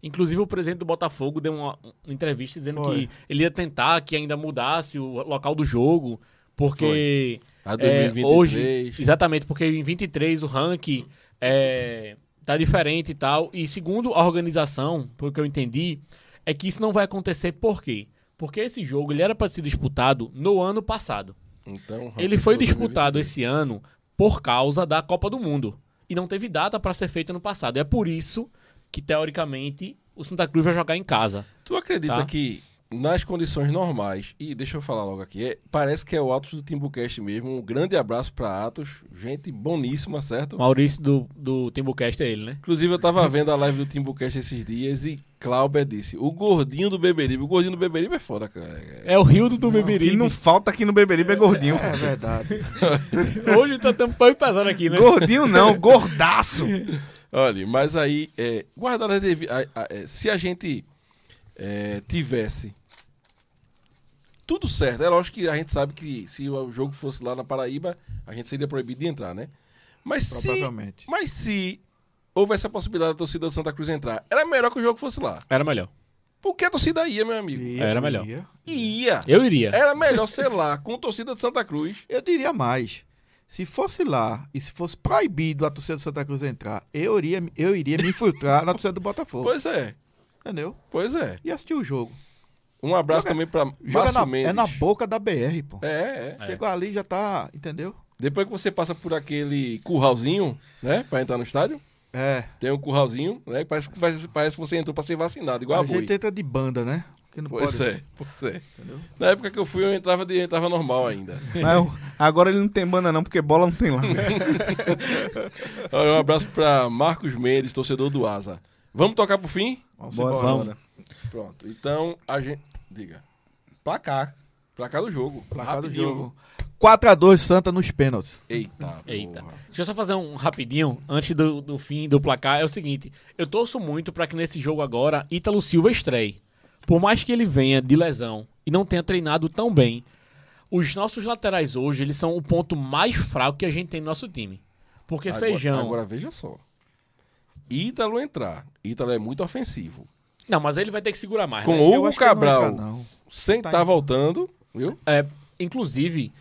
Inclusive, o presidente do Botafogo deu uma, uma entrevista dizendo Foi. que ele ia tentar que ainda mudasse o local do jogo, porque A é, 2023. hoje, exatamente, porque em 23 o ranking é, tá diferente e tal. E segundo a organização, pelo que eu entendi, é que isso não vai acontecer por quê? Porque esse jogo ele era para ser disputado no ano passado. Então, Ele foi disputado 2023. esse ano por causa da Copa do Mundo. E não teve data para ser feita no passado. É por isso que, teoricamente, o Santa Cruz vai jogar em casa. Tu acredita Tá. que nas condições normais, e deixa eu falar logo aqui, é- parece que é o Atos do Timbucast mesmo. Um grande abraço pra Atos, gente boníssima, certo? Maurício do, do Timbucast é ele, né? Inclusive eu tava vendo a live do Timbucast esses dias e Cláudia disse: o gordinho do Beberibe. O gordinho do Beberibe é foda, cara. É o Rio do O que Beberibe. não falta aqui no Beberibe é gordinho. É verdade. Hoje tá tão pão pesado aqui, né? Gordinho não, gordaço. Olha, mas aí, é, guardar a- a- é, se a gente é, tivesse tudo certo, é lógico que a gente sabe que se o jogo fosse lá na Paraíba, a gente seria proibido de entrar, né? Mas se, Provavelmente. mas se houvesse a possibilidade da torcida do Santa Cruz entrar, era melhor que o jogo fosse lá. Era melhor. Porque a torcida ia, meu amigo. Ia, Era melhor. ia. Ia. Eu iria. Era melhor ser lá com torcida de Santa Cruz. Eu diria mais. Se fosse lá e se fosse proibido a torcida do Santa Cruz entrar, eu iria, eu iria me infiltrar na torcida do Botafogo. Pois é, Entendeu? pois é. E assistir o jogo. Um abraço Joga- também pra é Márcio na, Mendes. é na boca da BR, pô. É, é. Chegou ali já tá. Entendeu? Depois que você passa por aquele curralzinho, né? Pra entrar no estádio, É. tem um curralzinho, né? Parece que, faz- parece que você entrou pra ser vacinado, igual a, a boi. gente entra de banda, né? Que não Pois pode. é, pois é. Na época que eu fui, eu entrava, de, entrava normal ainda. Mas eu- agora ele não tem banda não, porque bola não tem lá. Olha, um abraço pra Marcos Mendes, torcedor do Asa. Vamos tocar pro fim? Vamos Bora, embora. vamos. Pronto. Então, a gente. Diga. Placar. Pra cá do jogo. Placar do jogo. 4x2 Santa nos pênaltis. Eita. Eita. porra. Deixa eu só fazer um rapidinho, antes do, do fim do placar. É o seguinte, eu torço muito pra que nesse jogo agora, Ítalo Silva estreie. Por mais que ele venha de lesão e não tenha treinado tão bem, os nossos laterais hoje, eles são o ponto mais fraco que a gente tem no nosso time. Porque Agora- Feijão... Agora veja só. Ítalo entrar. Ítalo é muito ofensivo. Não, mas ele vai ter que segurar mais, Com né? Hugo ele não Cabral entra, não. sem Tá estar em- voltando, viu? É, inclusive,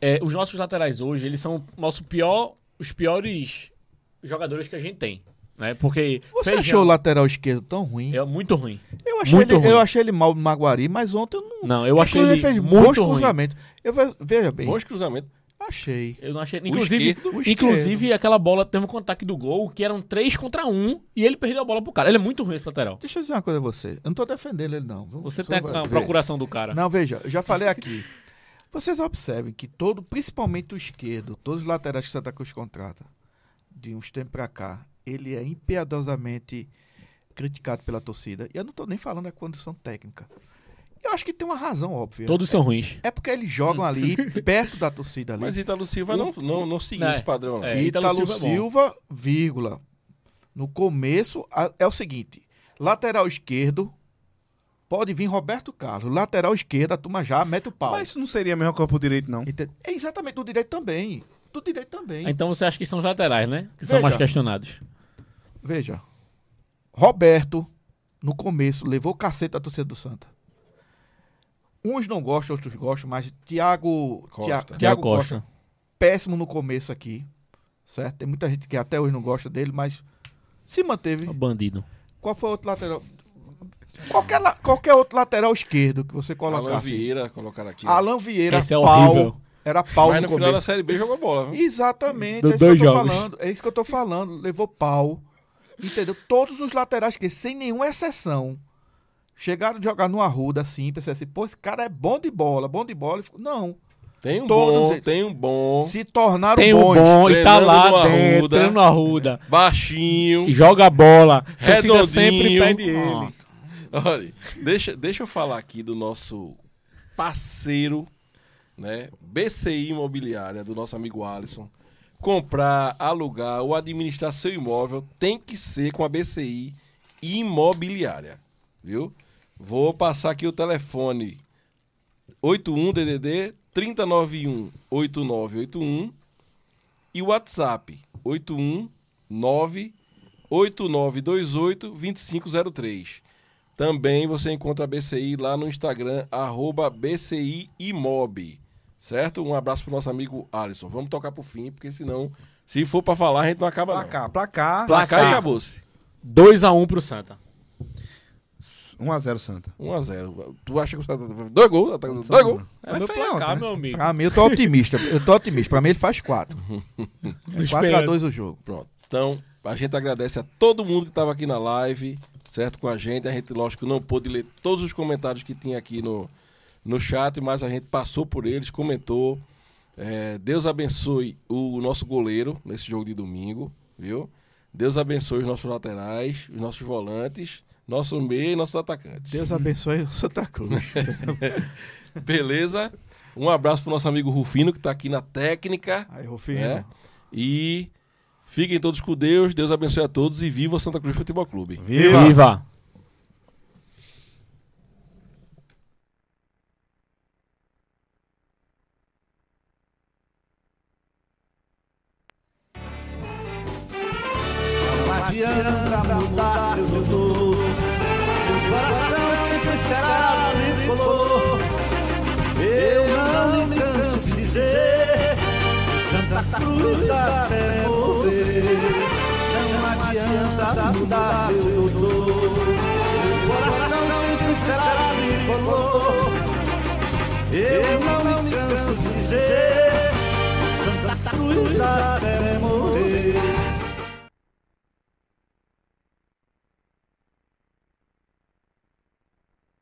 é, os nossos laterais hoje, eles são nosso pior, os piores jogadores que a gente tem. Né? Porque Você Feijão achou o lateral esquerdo tão ruim? é muito ruim. Eu achei, muito ele, ruim. eu achei ele mal no Maguari, mas ontem eu não. Não, eu achei Inclusive, ele fez bons muito ruim. cruzamentos. Eu ve- veja bem, Bons cruzamentos. Achei. Eu não achei. Inclusive, inclusive aquela bola teve um contato do gol que eram 3 contra 1 e ele perdeu a bola pro cara. Ele é muito ruim esse lateral. Deixa eu dizer uma coisa a você. Eu não tô defendendo ele, não. Você tem vai- a procuração do cara. Não, veja, eu já falei aqui. Vocês observem que todo, principalmente o esquerdo, todos os laterais que Santa Cruz contrata, de uns tempos pra cá, ele é impiedosamente criticado pela torcida. E eu não tô nem falando da condição técnica. Eu acho que tem uma razão óbvia. Todos são ruins. É porque eles jogam ali, perto da torcida ali. Mas Ítalo Silva não, não, não seguiu É. esse padrão. É. Ítalo, Ítalo Silva Silva, é vírgula. No começo, a- é o seguinte: lateral esquerdo, pode vir Roberto Carlos. Lateral esquerdo, a turma já mete o pau. Mas isso não seria a mesma coisa pro direito, não. Ente- É exatamente do direito também. Do direito também. Então você acha que são os laterais, né? Que são Veja. mais questionados. Veja. Roberto, no começo, levou cacete da torcida do Santa. Uns não gostam, outros gostam, mas Thiago Costa. Costa. Costa, péssimo no começo aqui. Certo? Tem muita gente que até hoje não gosta dele, mas se manteve. O bandido. Qual foi o outro lateral? Qualquer, la- qualquer outro lateral esquerdo que você Alan colocasse. Vieira, colocaram aqui. Alan Vieira, Esse é pau. horrível. Era pau Mas no no final da. Série B jogou bola, viu? Exatamente, Do- é isso que eu dois tô jogos. falando. É isso que eu tô falando. Levou pau. Entendeu? Todos os laterais que, sem nenhuma exceção, chegaram a jogar no Arruda assim, pensei assim, pô, esse cara é bom de bola, bom de bola. E ficou- Não. Tem um Todos bom, eles. tem um bom, Se tornaram Tem um bons. bom e tá lá no dentro, treinando no Arruda. baixinho. E joga a bola. Redondinho. sempre pede ele. Olha, deixa, deixa eu falar aqui do nosso parceiro, né? BCI Imobiliária, do nosso amigo Alisson. Comprar, alugar ou administrar seu imóvel tem que ser com a BCI Imobiliária, viu? Vou passar aqui o telefone 81 DDD 3091 8981 e o WhatsApp 819 8928-2503. Também você encontra a BCI lá no Instagram, arroba BCI Imob. Certo? Um abraço pro nosso amigo Alisson. Vamos tocar pro fim, porque senão, se for pra falar, a gente não acaba não. Placar, placar. Placar e acabou-se. 2x1 pro Santa. 1x0 Santa. 1x0. Tu acha que o Santa dois gols? tá- Dois gols? É Mas meu placar, ontem, né? meu amigo. Pra mim, eu tô otimista. Eu tô otimista. Pra mim, ele faz quatro. É 4x2 o jogo. Pronto. Então, a gente agradece a todo mundo que estava aqui na live, certo? Com a gente. A gente, lógico, não pôde ler todos os comentários que tinha aqui no, no chat, mas a gente passou por eles, comentou. É, Deus abençoe o nosso goleiro nesse jogo de domingo, viu? Deus abençoe os nossos laterais, os nossos volantes, nosso meio e nossos atacantes. Deus abençoe o Santa Cruz. Beleza? Um abraço pro nosso amigo Rufino, que está aqui na técnica. Aí, Rufinho. né? E fiquem todos com Deus, Deus abençoe a todos e viva o Santa Cruz Futebol Clube. Viva! Viva!